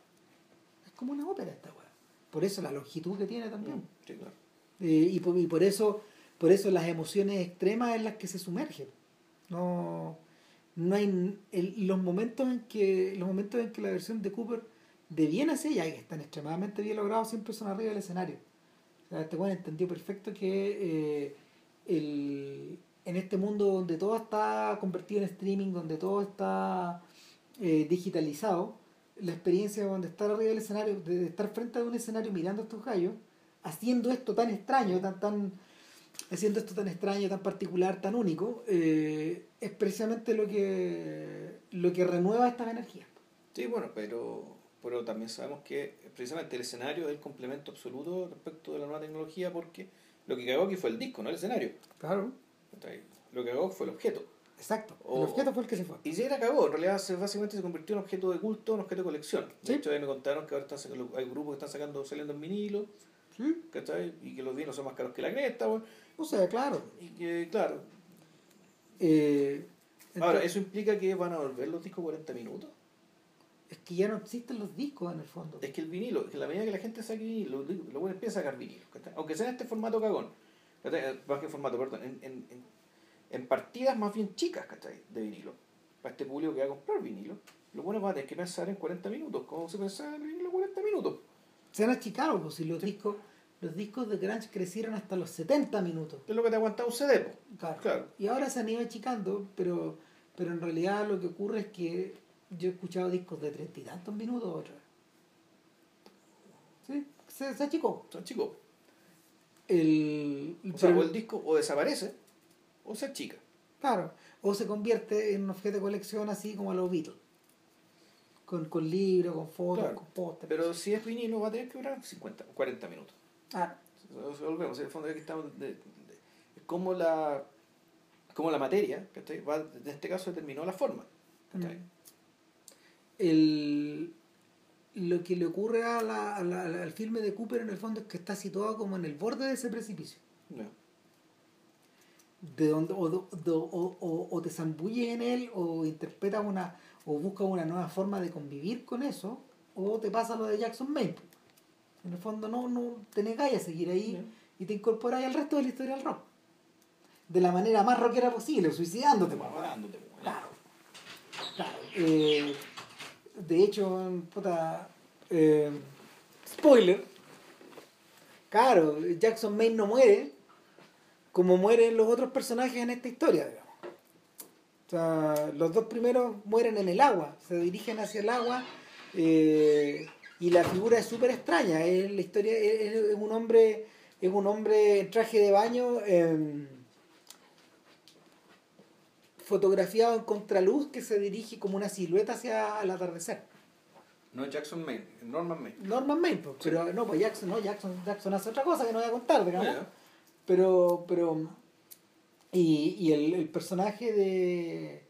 Como una ópera esta weá. Por eso la longitud que tiene también. Sí, claro. Eh, y, por, y por eso por eso las emociones extremas en las que se sumerge. No, no hay el- los momentos en que los momentos en que la versión de Cooper de bien hacia allá, que están extremadamente bien logrados, siempre son arriba del escenario. O sea, este weón entendió perfecto que eh, el, en este mundo donde todo está convertido en streaming, donde todo está eh, digitalizado, la experiencia de estar arriba del escenario, de estar frente a un escenario mirando a estos gallos, haciendo esto tan extraño, tan, tan, haciendo esto tan extraño, tan particular, tan único, eh, es precisamente lo que, lo que renueva estas energías. Sí, bueno, pero, pero también sabemos que precisamente el escenario es el complemento absoluto respecto de la nueva tecnología porque lo que cagó aquí fue el disco, no el escenario. Claro. Lo que cagó fue el objeto. Exacto. O- el objeto fue el que se fue. Y si era cagó, en realidad se, básicamente se convirtió en objeto de culto, en objeto de colección. De Sí. hecho, ahí me contaron que ahora están sacando, hay grupos que están sacando, saliendo en vinilo, ¿Sí? ¿cachai? Y que los vinos son más caros que la cresta, weón. O sea, claro. Y que, claro. eh, Ahora, ¿eso implica que van a volver los discos 40 minutos? es que ya no existen los discos en el fondo. Es que el vinilo, que la medida que la gente saque vinilo, bueno empieza a sacar vinilo, ¿cachai? aunque sea en este formato cagón, ¿cachai? más que formato, perdón, en, en, en, en partidas más bien chicas ¿cachai? de vinilo, para este público que va a comprar vinilo, lo bueno va a tener que pensar en 40 minutos, como se pensaba en el vinilo 40 minutos. Se han achicado, pues si los discos, los discos de Grunge crecieron hasta los 70 minutos. Es lo que te aguanta un CD. Claro. Claro. Y ahora se han ido achicando, pero, pero en realidad lo que ocurre es que yo he escuchado discos de treinta y tantos minutos otra vez. Sí, se, se achicó. Son chicos. El, O sea, pero- o el disco o desaparece o se achica. Claro, o se convierte en un objeto de colección así como a los Beatles. Con, con libros, con fotos, Claro. con pósteres. Pero si es vinilo va a tener que durar 50, 40 minutos. Ah, Volvemos, en el fondo aquí estamos de, de- es como la como la materia, ¿cachai? Va, en este caso determinó la forma. ¿cachai? Mm. el, lo que le ocurre a la- a la- al filme de Cooper en el fondo es que está situado como en el borde de ese precipicio. De donde, o, do- do- o, o- o te zambulles en él o interpretas una o buscas una nueva forma de convivir con eso o te pasa lo de Jackson Maine. En el fondo no, no te negáis a seguir ahí y te incorporáis al resto de la historia del rock. De la manera más rockera posible, suicidándote. pues, weón. Claro. Claro. Eh, de hecho, puta. eh, spoiler. Claro, Jackson Maine no muere como mueren los otros personajes en esta historia, digamos. O sea, los dos primeros mueren en el agua, se dirigen hacia el agua eh, y la figura es súper extraña. Es la historia es, es un hombre, es un hombre en traje de baño. em, fotografiado en contraluz que se dirige como una silueta hacia el atardecer. No Jackson Maine, Norman Maine. Norman Maine, pues, pero no, pues Jackson, no, Jackson, Jackson hace otra cosa que no voy a contar, digamos. Pero, pero, y, y el, el personaje de,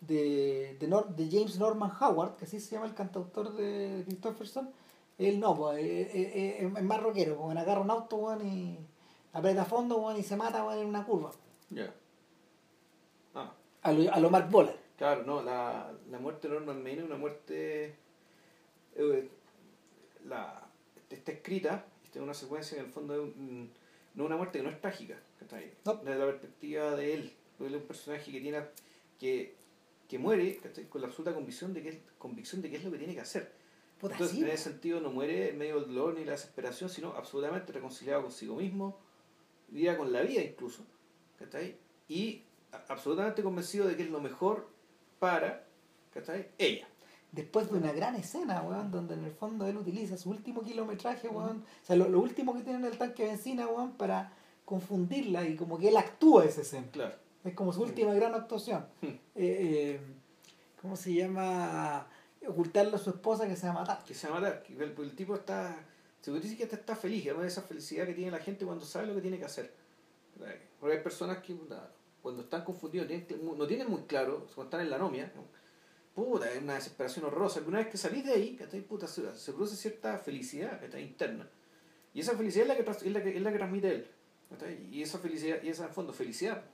de, de, Nor- de James Norman Howard, que así se llama el cantautor de Christopherson, él no, pues, es, es- es más rockero, pues, agarra un auto, weón, y aprieta a fondo, y se mata, en una curva. Ya. Ah, A lo, a lo Mark Bolan. claro, no, la, la muerte de Norman Maine es una muerte. eh, la, está escrita, está en una secuencia en el fondo de un- no una muerte que no es trágica, ¿cachai? No. Desde la perspectiva de él. Él es un personaje que tiene que, que muere ¿cachai? con la absoluta convicción de que es, convicción de que es lo que tiene que hacer. Puta, Entonces, sí, en ese sentido, no muere en medio del dolor ni la desesperación, sino absolutamente reconciliado consigo mismo, vivía con la vida incluso, ¿cachai? Y absolutamente convencido de que es lo mejor para, ¿cachai? Ella. Después de una gran escena, weón, donde en el fondo él utiliza su último kilometraje, weón, o sea, lo, lo último que tiene en el tanque de benzina, weón, para confundirla y como que él actúa esa escena. Claro. Es como su última gran actuación. Eh, eh, ¿Cómo se llama? Ocultarle a su esposa que se va a matar. Que se va a matar. El, el tipo está. Se decir que está, está feliz, es esa felicidad que tiene la gente cuando sabe lo que tiene que hacer. Porque hay personas que cuando están confundidos no tienen muy claro, cuando están en la anomia, puta, es una desesperación horrorosa. Una vez que salís de ahí, ¿cachai? Puta, se, se produce cierta felicidad ¿cachai? interna. Y esa felicidad es la que, es la que, es la que transmite él. ¿cachai? Y esa felicidad, y esa en fondo felicidad,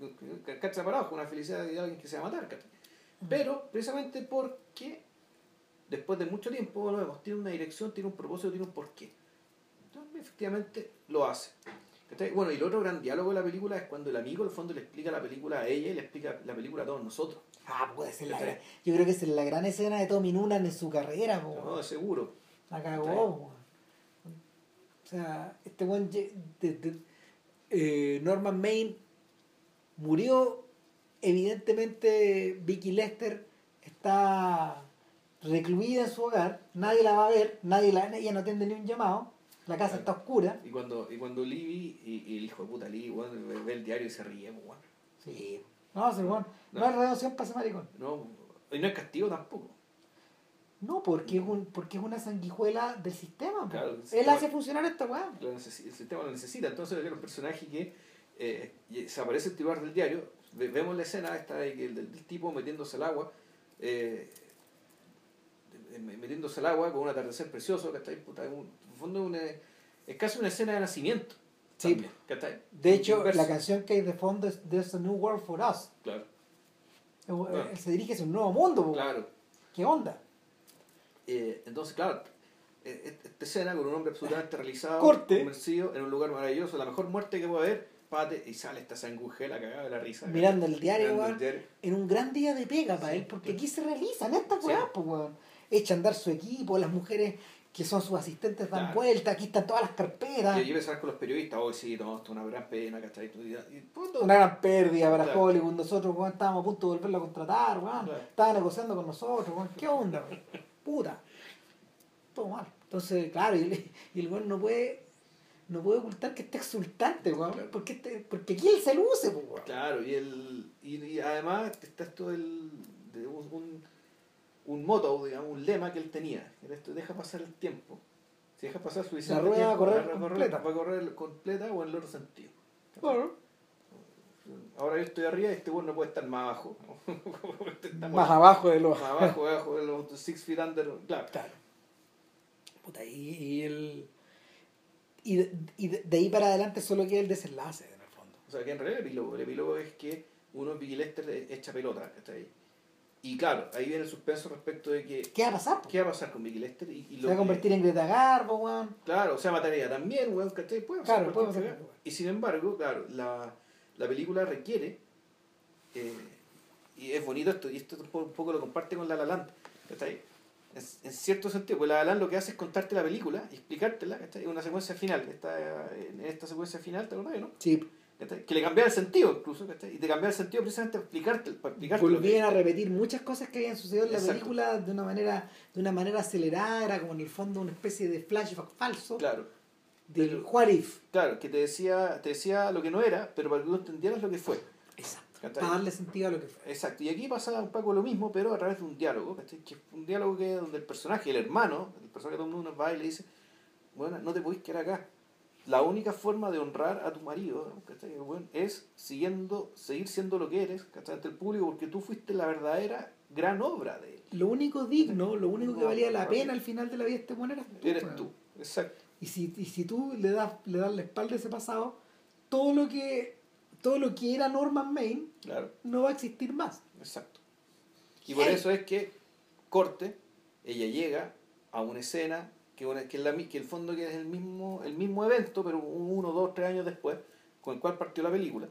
¿cachai? Separado con una felicidad de alguien que se va a matar, ¿cachai? Pero precisamente porque después de mucho tiempo, tiene una dirección, tiene un propósito, tiene un porqué. Entonces, efectivamente lo hace. ¿Cachai? Bueno, y el otro gran diálogo de la película es cuando el amigo, en el fondo, le explica la película a ella y le explica la película a todos nosotros. Ah, puede ser la gran- Yo creo que es la gran escena de Tommy Noonan en su carrera, po, No, de seguro. La cagó. O sea, este buen Norman Main murió. Evidentemente, Vicky Lester está recluida en su hogar. Nadie la va a ver. Nadie la, ella no atiende ni un llamado. La casa está oscura. Y cuando, y cuando Libby y, y el hijo de puta Libby, bueno, ve, el diario y se ríe, bueno. Sí. No, sí, bueno, no, No. hay redención para ese maricón. No, y no es castigo tampoco. No, porque es, un, porque es una sanguijuela del sistema. Claro, el Él sistema- hace funcionar esta weá. El sistema lo necesita. Entonces, un personaje que eh, se aparece el titular del diario, ve- vemos la escena esta de que el, del, del tipo metiéndose al agua, eh, metiéndose al agua con un atardecer precioso, ¿cachai? Puta, un- en el fondo es, una- es casi una escena de nacimiento. Sí. también, ¿cachai? De hecho, la canción que hay de fondo es There's a New World for Us. Claro, Eh, Él se dirige hacia un nuevo mundo. claro. ¿Qué onda? Eh, entonces, claro, eh, esta escena con un hombre absolutamente realizado, Corte. convencido, en un lugar maravilloso, la mejor muerte que puede haber, pate, y sale esta sangujela cagada de la risa. Mirando el diario, Mirando weón. el diario. En un gran día de pega para Sí, él, porque aquí se realizan estas Sí. weas, pues, weón. Echa a andar su equipo, las mujeres que son sus asistentes dan Claro. vueltas, aquí están todas las carpetas. Y yo hablar con los periodistas, hoy sí, no, esto es una gran pena, ¿cachai? Una gran pérdida para Claro. Hollywood. Nosotros, weón, estábamos a punto de volverlo a contratar, weón. Claro. Estaba negociando con nosotros, weón. ¿Qué onda? Puta. Todo mal. Entonces, claro, y el, y el weón no puede, no puede ocultar que está exultante. Porque, este- porque aquí él se luce, pues. Claro, y, el, y, y además está esto del, de un, un, motto, digamos, un lema que él tenía. Era esto, deja pasar el tiempo. Si deja pasar suficiente La rueda va a tiempo, correr completa. Va a correr completa o en el otro sentido. Ahora yo estoy arriba y este bueno no puede estar más abajo. Está Más abajo de los. más abajo, abajo de los six feet under. Claro. Claro. Puta, y, el. Y, de, y de, ahí para adelante solo queda el desenlace, en el fondo. O sea, que en realidad el epílogo, el epílogo es que uno, Vicky Lester, echa pelota, ¿cachai? Y claro, ahí viene el suspenso respecto de que ¿Qué va a pasar? po? ¿qué va a pasar con Vicky Lester? Y, y Se lo va a que- convertir en Greta Garbo, weón. Claro, o sea, mataría también, weón, ¿cachai? Puede Claro, puede pasar. Y sin embargo, claro, la, la película requiere, eh, y es bonito esto, y esto un poco, lo comparte con La La Land, ¿cachai? En, en cierto sentido, pues La La Land lo que hace es contarte la película explicártela, ¿cachai? En una secuencia final, esta, en esta secuencia final, ¿te acordás, no? Sí. ¿Cachai? Que le cambia el sentido incluso, ¿cachai? Y te cambia el sentido precisamente para explicarte, para explicarte que- Volvían a repetir muchas cosas que habían sucedido en la Exacto. película de una manera de una manera acelerada, era como en el fondo una especie de flashback falso Claro, del pero- what if. claro, que te decía, te decía lo que no era, pero para que tú entendieras lo que fue. Exacto. ¿Cachai? Para darle sentido a lo que fue. Exacto, y aquí pasa un poco lo mismo, pero a través de un diálogo, ¿cachai? Que es un diálogo que donde el personaje, el hermano, el personaje de todo el mundo va y le dice, bueno, no te podéis quedar acá. La única forma de honrar a tu marido ¿cachai? Bueno, es siguiendo, seguir siendo lo que eres ¿cachai? ante el público, porque tú fuiste la verdadera gran obra de él. Lo único digno, lo único que valía la pena al final de la vida de este bueno eras tú. Eres tú, exacto. Y si, y si tú le das, le das la espalda a ese pasado, todo lo que todo lo que era Norman Main Claro, no va a existir más. exacto. Y por eso es que, corte, ella llega a una escena que, una- que, la el fondo que es el mismo, el mismo evento, pero uno, dos, tres años después, con el cual partió la película,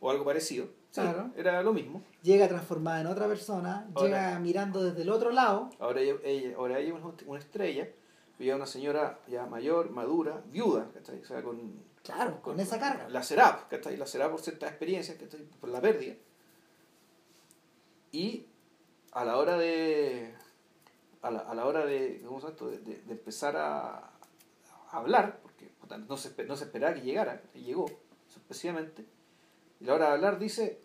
o algo parecido. Sí, Claro. Era lo mismo. Llega transformada en otra persona, Ahora- llega mirando desde el otro lado. Ahora ella, ella- ahora ella es una- una estrella, ella es una señora ya mayor, madura, viuda, ¿cachai? O sea, con, Claro, con esa carga. La será, ¿cachai? La será por ciertas experiencias, ¿cachai? Por la pérdida. Y a la hora de, a la, a la hora de, ¿cómo esto? de, de- de empezar a, a hablar, porque no, se, no se esperaba que llegara, y llegó, sorpresivamente, y a la hora de hablar dice,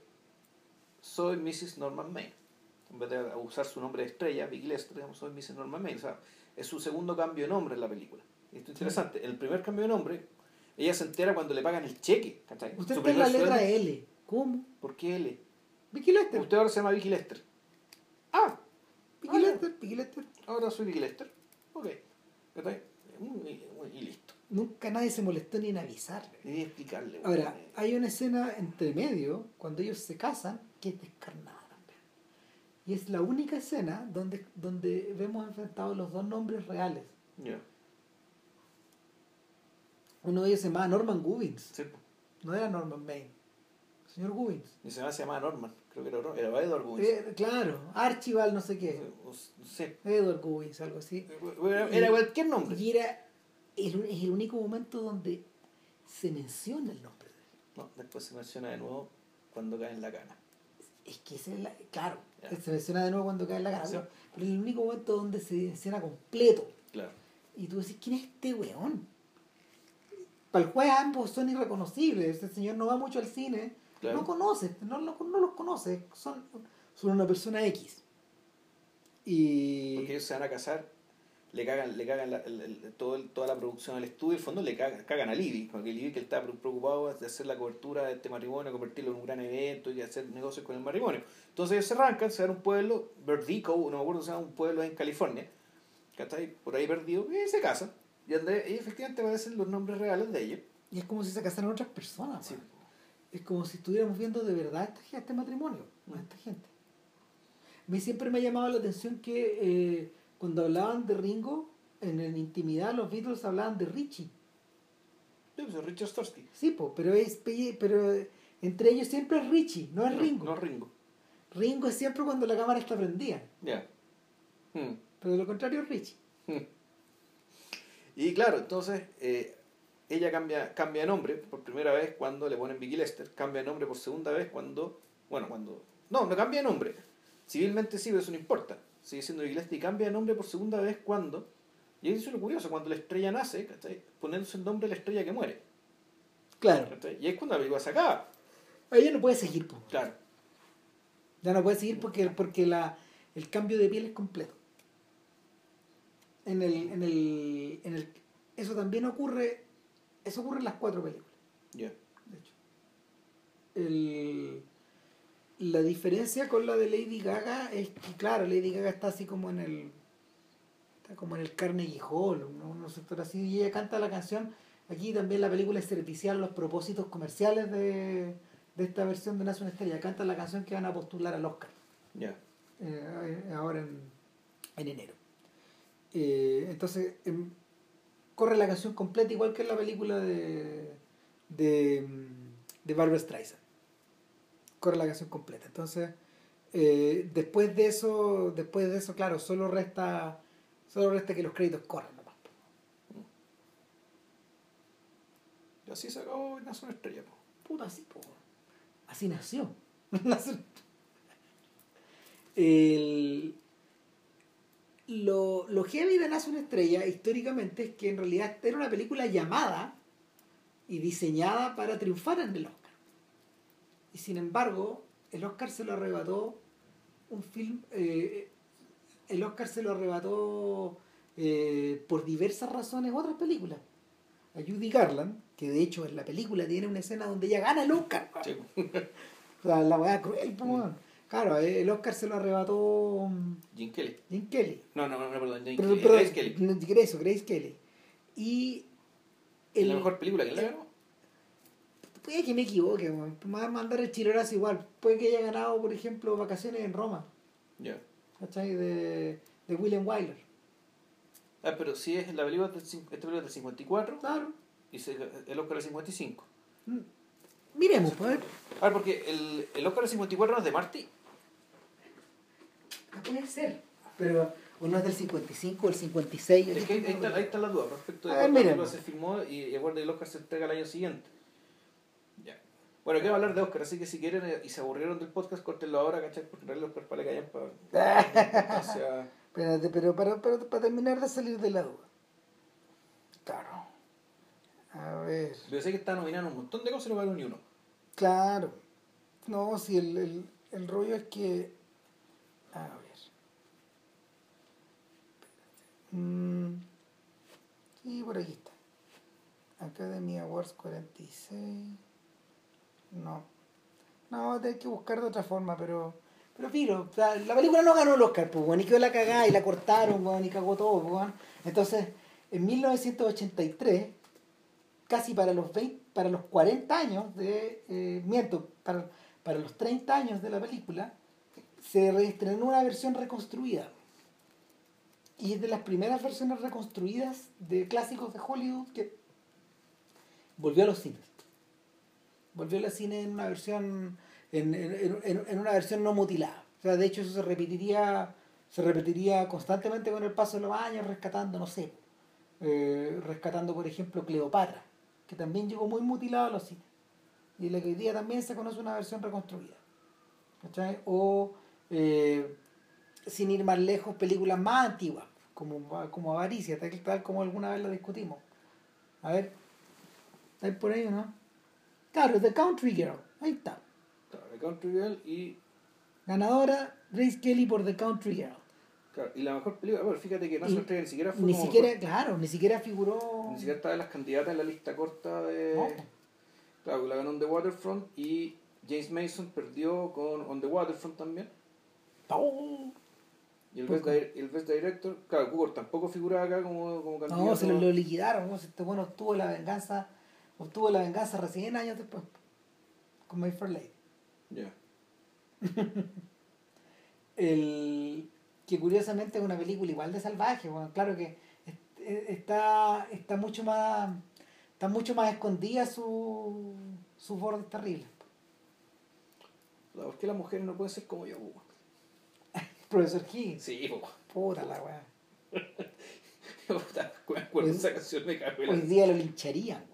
soy Mrs. Norman Maine. En vez de usar su nombre de estrella, Big Lester, digamos, soy Mrs. Norman Maine. O sea, es su segundo cambio de nombre en la película. Esto es interesante. En el primer cambio de nombre, ella se entera cuando le pagan el cheque. ¿cachai? Usted en la letra sueldo. L. ¿Cómo? ¿Por qué L? Vicky Lester. Usted ahora se llama Vicky Lester. Ah, Ya. Lester, Vicky Lester. ahora soy Vicky Lester. Ok. Y, y listo. Nunca nadie se molestó ni en avisarle. Ni explicarle. weón. Ahora, hay una escena entre medio, cuando ellos se casan, que es descarnada también. Y es la única escena donde, donde vemos enfrentados los dos nombres reales. Ya. Uno de ellos se llamaba Norman Gubbins, Sí, no era Norman Maine. Señor Gubbins. Señora se llamaba Norman. Creo que era, era Edward Gubbins. Eh, claro, Archibald no sé qué. No sé. Edward Gubbins, algo así. Era, era cualquier nombre. Y era el, es el único momento donde se menciona el nombre de él. No, después se menciona de nuevo cuando cae en la cana. Es que ese es la, claro, se menciona de nuevo cuando cae en la Sí. pero, pero es el único momento donde se menciona completo. Claro. Y tú decís, ¿quién es este weón? Para el juez ambos son irreconocibles. Este señor no va mucho al cine. Claro. No conoce, no, no, no los conoce. Son, son una persona X. Y... Porque ellos se van a casar, le cagan, le cagan la- el- el- todo el- toda la producción del estudio, en el fondo le cagan, cagan a Libby, porque Libby que él estaba preocupado de hacer la cobertura de este matrimonio, convertirlo en un gran evento y hacer negocios con el matrimonio. Entonces ellos se arrancan, se van a un pueblo, Verdico, no me acuerdo si se llama un pueblo en California, que está ahí, por ahí perdido, y se casan. Y, y efectivamente aparecen los nombres reales de ellos. y es como si se casaran otras personas. Sí. Es como si estuviéramos viendo de verdad esta, gen- este matrimonio, a Mm. esta gente. A mí siempre me ha llamado la atención que eh, cuando hablaban de Ringo, en, en intimidad los Beatles hablaban de Richie. Sí, pues, Richard Storsky. Sí, po, pero, es, pero entre ellos siempre es Richie, no es Ringo. No, Ringo. Ringo es siempre cuando la cámara está prendida, Ya. Hmm. pero de lo contrario es Richie. Y claro, entonces eh, ella cambia, cambia de nombre por primera vez cuando le ponen Vicky Lester, cambia de nombre por segunda vez cuando, bueno, cuando, no, no cambia de nombre, civilmente sí, pero eso no importa, sigue siendo Vicky Lester y cambia de nombre por segunda vez cuando, y eso es lo curioso, cuando la estrella nace, ¿cachai? poniéndose el nombre de la estrella que muere, Claro. ¿cachai? y es cuando la película se acaba, Ella no puede seguir, po. claro, Ya no puede seguir porque, porque la, el cambio de piel es completo. En el, en el, en el, eso también ocurre, eso ocurre en las cuatro películas, ya, de hecho. El, la diferencia con la de Lady Gaga es que, claro, Lady Gaga está así como en el, está como en el Carnegie Hall, ¿no? un sector así, y ella canta la canción. Aquí también la película es servicial a los propósitos comerciales de, de esta versión de Nace una estrella. Canta la canción que van a postular al Oscar ya, eh, ahora en, en enero. Eh, entonces, em, corre la canción completa igual que en la película de, de, mm, Barbara Streisand. Corre la canción completa. Entonces, eh, después de eso, después de eso, claro, solo resta, solo resta que los créditos corran nomás. y así se acabó Nace una estrella, po. Puta, así, po. Así nació. Nació. El, lo, lo heavy de Nace una estrella históricamente es que en realidad era una película llamada y diseñada para triunfar en el Oscar. Y sin embargo, el Oscar se lo arrebató un film. eh, el Oscar se lo arrebató eh, por diversas razones otras películas. A Judy Garland, que de hecho en la película tiene una escena donde ella gana el Oscar. Sí. O sea, la weá cruel, po, weón. Claro, eh, el Oscar se lo arrebató mm, Jim Kelly, Jim Kelly. no, no, no, perdón, Jim Kelly, Grace Kelly, Grace, Grace Kelly. Y el, la mejor película, ¿quién la ganó? Puede que me equivoque, weón. Me va a mandar el chirorazo igual. Puede que haya ganado, por ejemplo, Vacaciones en Roma. Ya. ¿Cachai? De, de William Wyler. Ah, pero si es la película del, esta película del 54 Claro. y se- el Oscar del 55. Mm. Miremos, pues. A ver, porque el, el Oscar del 54 no es de Marty. Ah, Puede ser. Pero uno es del 55 o el 56. Es que ahí, ahí está, ahí está la duda respecto de A ver, cuándo se filmó y, y acuerda el Oscar se entrega el año siguiente. Ya. Bueno, quiero hablar de Oscar, así que si quieren eh, y se aburrieron del podcast, córtenlo ahora, ¿cachai? Porque en realidad los cuerpos le callan para. hacia- Espérate, pero para, para, para terminar de salir de la duda. Claro. A ver. Yo sé que está nominado un montón de cosas y no ganó ni uno. Claro. No, si el, el, el rollo es que. A ver. Mm, sí, por aquí está. Academy Awards 46. No. No, tengo que buscar de otra forma, pero. Pero Piro, la película no ganó el Oscar, pues, bueno, y quedó la cagada y la cortaron, bueno, y cagó todo, pues, bueno. Entonces, en 1983, casi para los 20, para los 40 años de. eh, miento, para, para los 30 años de la película, se reestrenó una versión reconstruida. Y es de las primeras versiones reconstruidas de clásicos de Hollywood que volvió a los cines. Volvió a los cines en una versión en, en- en- en una versión no mutilada. O sea, de hecho eso se repetiría se repetiría constantemente con el paso de los años, rescatando, no sé, eh, rescatando por ejemplo Cleopatra, que también llegó muy mutilado a los cines. Y la que hoy día también se conoce una versión reconstruida. O, eh, sin ir más lejos, películas más antiguas, como, como Avaricia, tal, tal como alguna vez lo discutimos. A ver, ¿está ahí por ahí o no? Claro, The Country Girl, ahí está. Claro, The Country Girl y, Ganadora, Grace Kelly por The Country Girl. claro, y la mejor película. Bueno, fíjate que National Treasure ni siquiera fue Ni como siquiera, mejor- claro, ni siquiera figuró. ni siquiera estaba en las candidatas en la lista corta de. No. Claro, la ganó On the Waterfront y James Mason perdió con On the Waterfront también. Oh, Y el, ¿Por best, el best Director, claro, Cooper tampoco figuraba acá como, como candidato. No, se lo, lo liquidaron. ¿no? Este bueno obtuvo la venganza, obtuvo la venganza recién años después. Con My Fair Lady. Ya. El, que curiosamente es una película igual de salvaje. Bueno, claro que eh, está, está mucho más está mucho más escondida su sus bordes terribles. ¿Por qué las mujeres no pueden ser como yo? po? Profesor Higgins, Sí, po. puta la weá. Puta, me acuerdo de esa canción me la- Hoy día lo lincharían.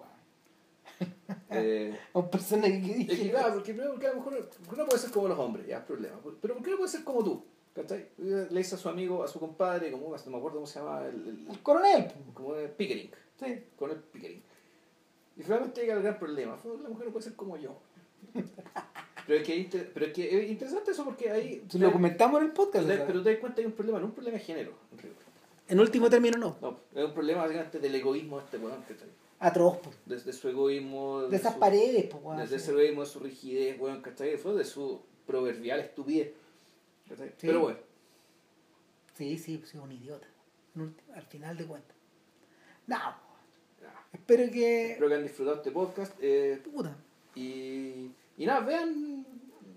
Eh, A un personaje que Es que dije. claro, porque, primero, porque a lo mejor porque no puede ser como los hombres, ya problema. Pero ¿por qué no puede ser como tú? ¿Cachai? Le dice a su amigo, a su compadre, como no me acuerdo cómo se llama, el, el- El coronel, como el Pickering, sí. con el Pickering. Y finalmente llega el gran problema, la mujer no puede ser como yo. Pero es que, pero es que es interesante eso porque ahí... Si lo comentamos en el podcast. te- pero te das cuenta que hay un problema, no un problema de género, en último término, no. No, es un problema básicamente del egoísmo de este weón, ¿cachai? Atroz, po. Desde su egoísmo... De esas su- paredes, po, weón. Desde sí. ese egoísmo, de su rigidez, weón, ¿cachai? Fue de su proverbial estupidez. ¿cachai? Sí. Pero bueno, Sí, sí, pues es un idiota. En último- Al final de cuentas. No, espero que. espero que hayan disfrutado este podcast. eh, Puta. y, y nada, vean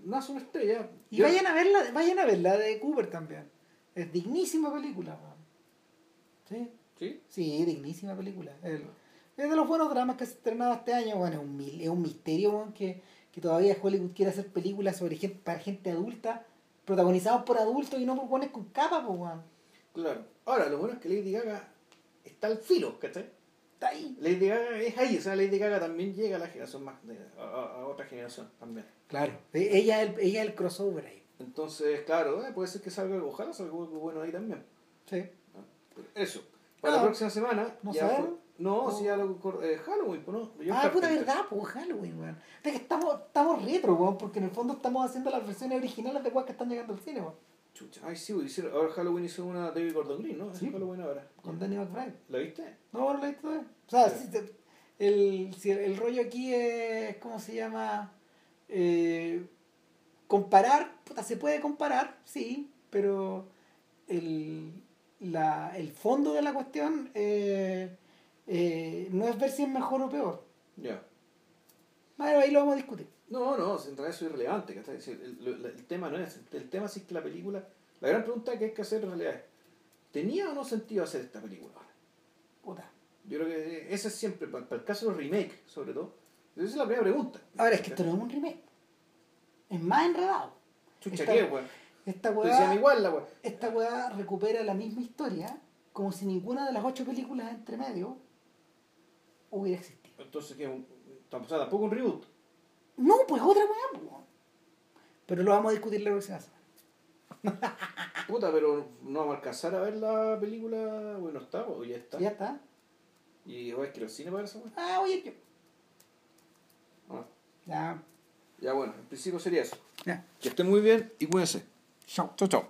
Nace una estrella. Y Yo- vayan a verla, vayan a ver la de Cooper también. Es dignísima película, weón. ¿Sí? ¿Sí? Sí, dignísima película. El- es de los buenos dramas que se estrenado este año. Bueno, es un, es un misterio weón, que, que todavía Hollywood quiere hacer películas sobre gente, para gente adulta, protagonizados por adultos y no por buenos con capa, pues, weón. Claro. Ahora, lo bueno es que Lady Gaga está al filo, ¿cachai? Está ahí. Lady Gaga es ahí, o sea, Lady Gaga también llega a la generación más, de- a, a- otra generación también. Claro. E- Ella es el, ella es el crossover ahí. Entonces, claro, eh, puede ser que salga, ojalá salga algo bueno ahí también. Sí. Eso. Para Ah, la próxima semana. ¿no ya fue- No, sí, ya lo eh, Halloween, pues no. John Ah, puta verdad, pues Halloween, weón. O sea que estamos, estamos retro, weón, porque en el fondo estamos haciendo las versiones originales de weón que están llegando al cine, weón. Chucha, ay, sí, pues, hicieron- ahora Halloween hizo una David Gordon Green, ¿no? Sí. Es Halloween ahora. Con Danny McBride. ¿La viste? No, no la he visto todavía. O sea, Sí. si te- el, si el rollo aquí es, ¿cómo se llama? Eh, comparar, puta, se puede comparar, sí, pero el, la, el fondo de la cuestión eh, eh, no es ver si es mejor o peor. Ya. Bueno, ahí lo vamos a discutir. No, no, en realidad eso es irrelevante. El, el- el tema no es. El tema sí es que la película. La gran pregunta que hay que hacer en realidad es: ¿tenía o no sentido hacer esta película ahora? Puta. Yo creo que ese es siempre, para, el caso de los remakes, sobre todo. Esa es la primera pregunta. Ahora, es que esto no es un remake. Es más enredado. Chucha, esta- ¿qué, weón? Esta weá, igual la weón. esta weá recupera la misma historia como si ninguna de las ocho películas entre medio hubiera existido. Entonces, ¿qué? Un- O sea, tampoco un reboot. No, pues otra weá. Pero lo vamos a discutir la próxima semana. Puta, pero no vamos a alcanzar a ver la película. Bueno, está, o ya está. Ya está. ¿Y voy a ir al cine para eso? weón? Ah, oye, yo. Ah, Ya. Ya bueno, en principio sería eso. Ya. Que estén muy bien y cuídense. Chao. Chau, chau.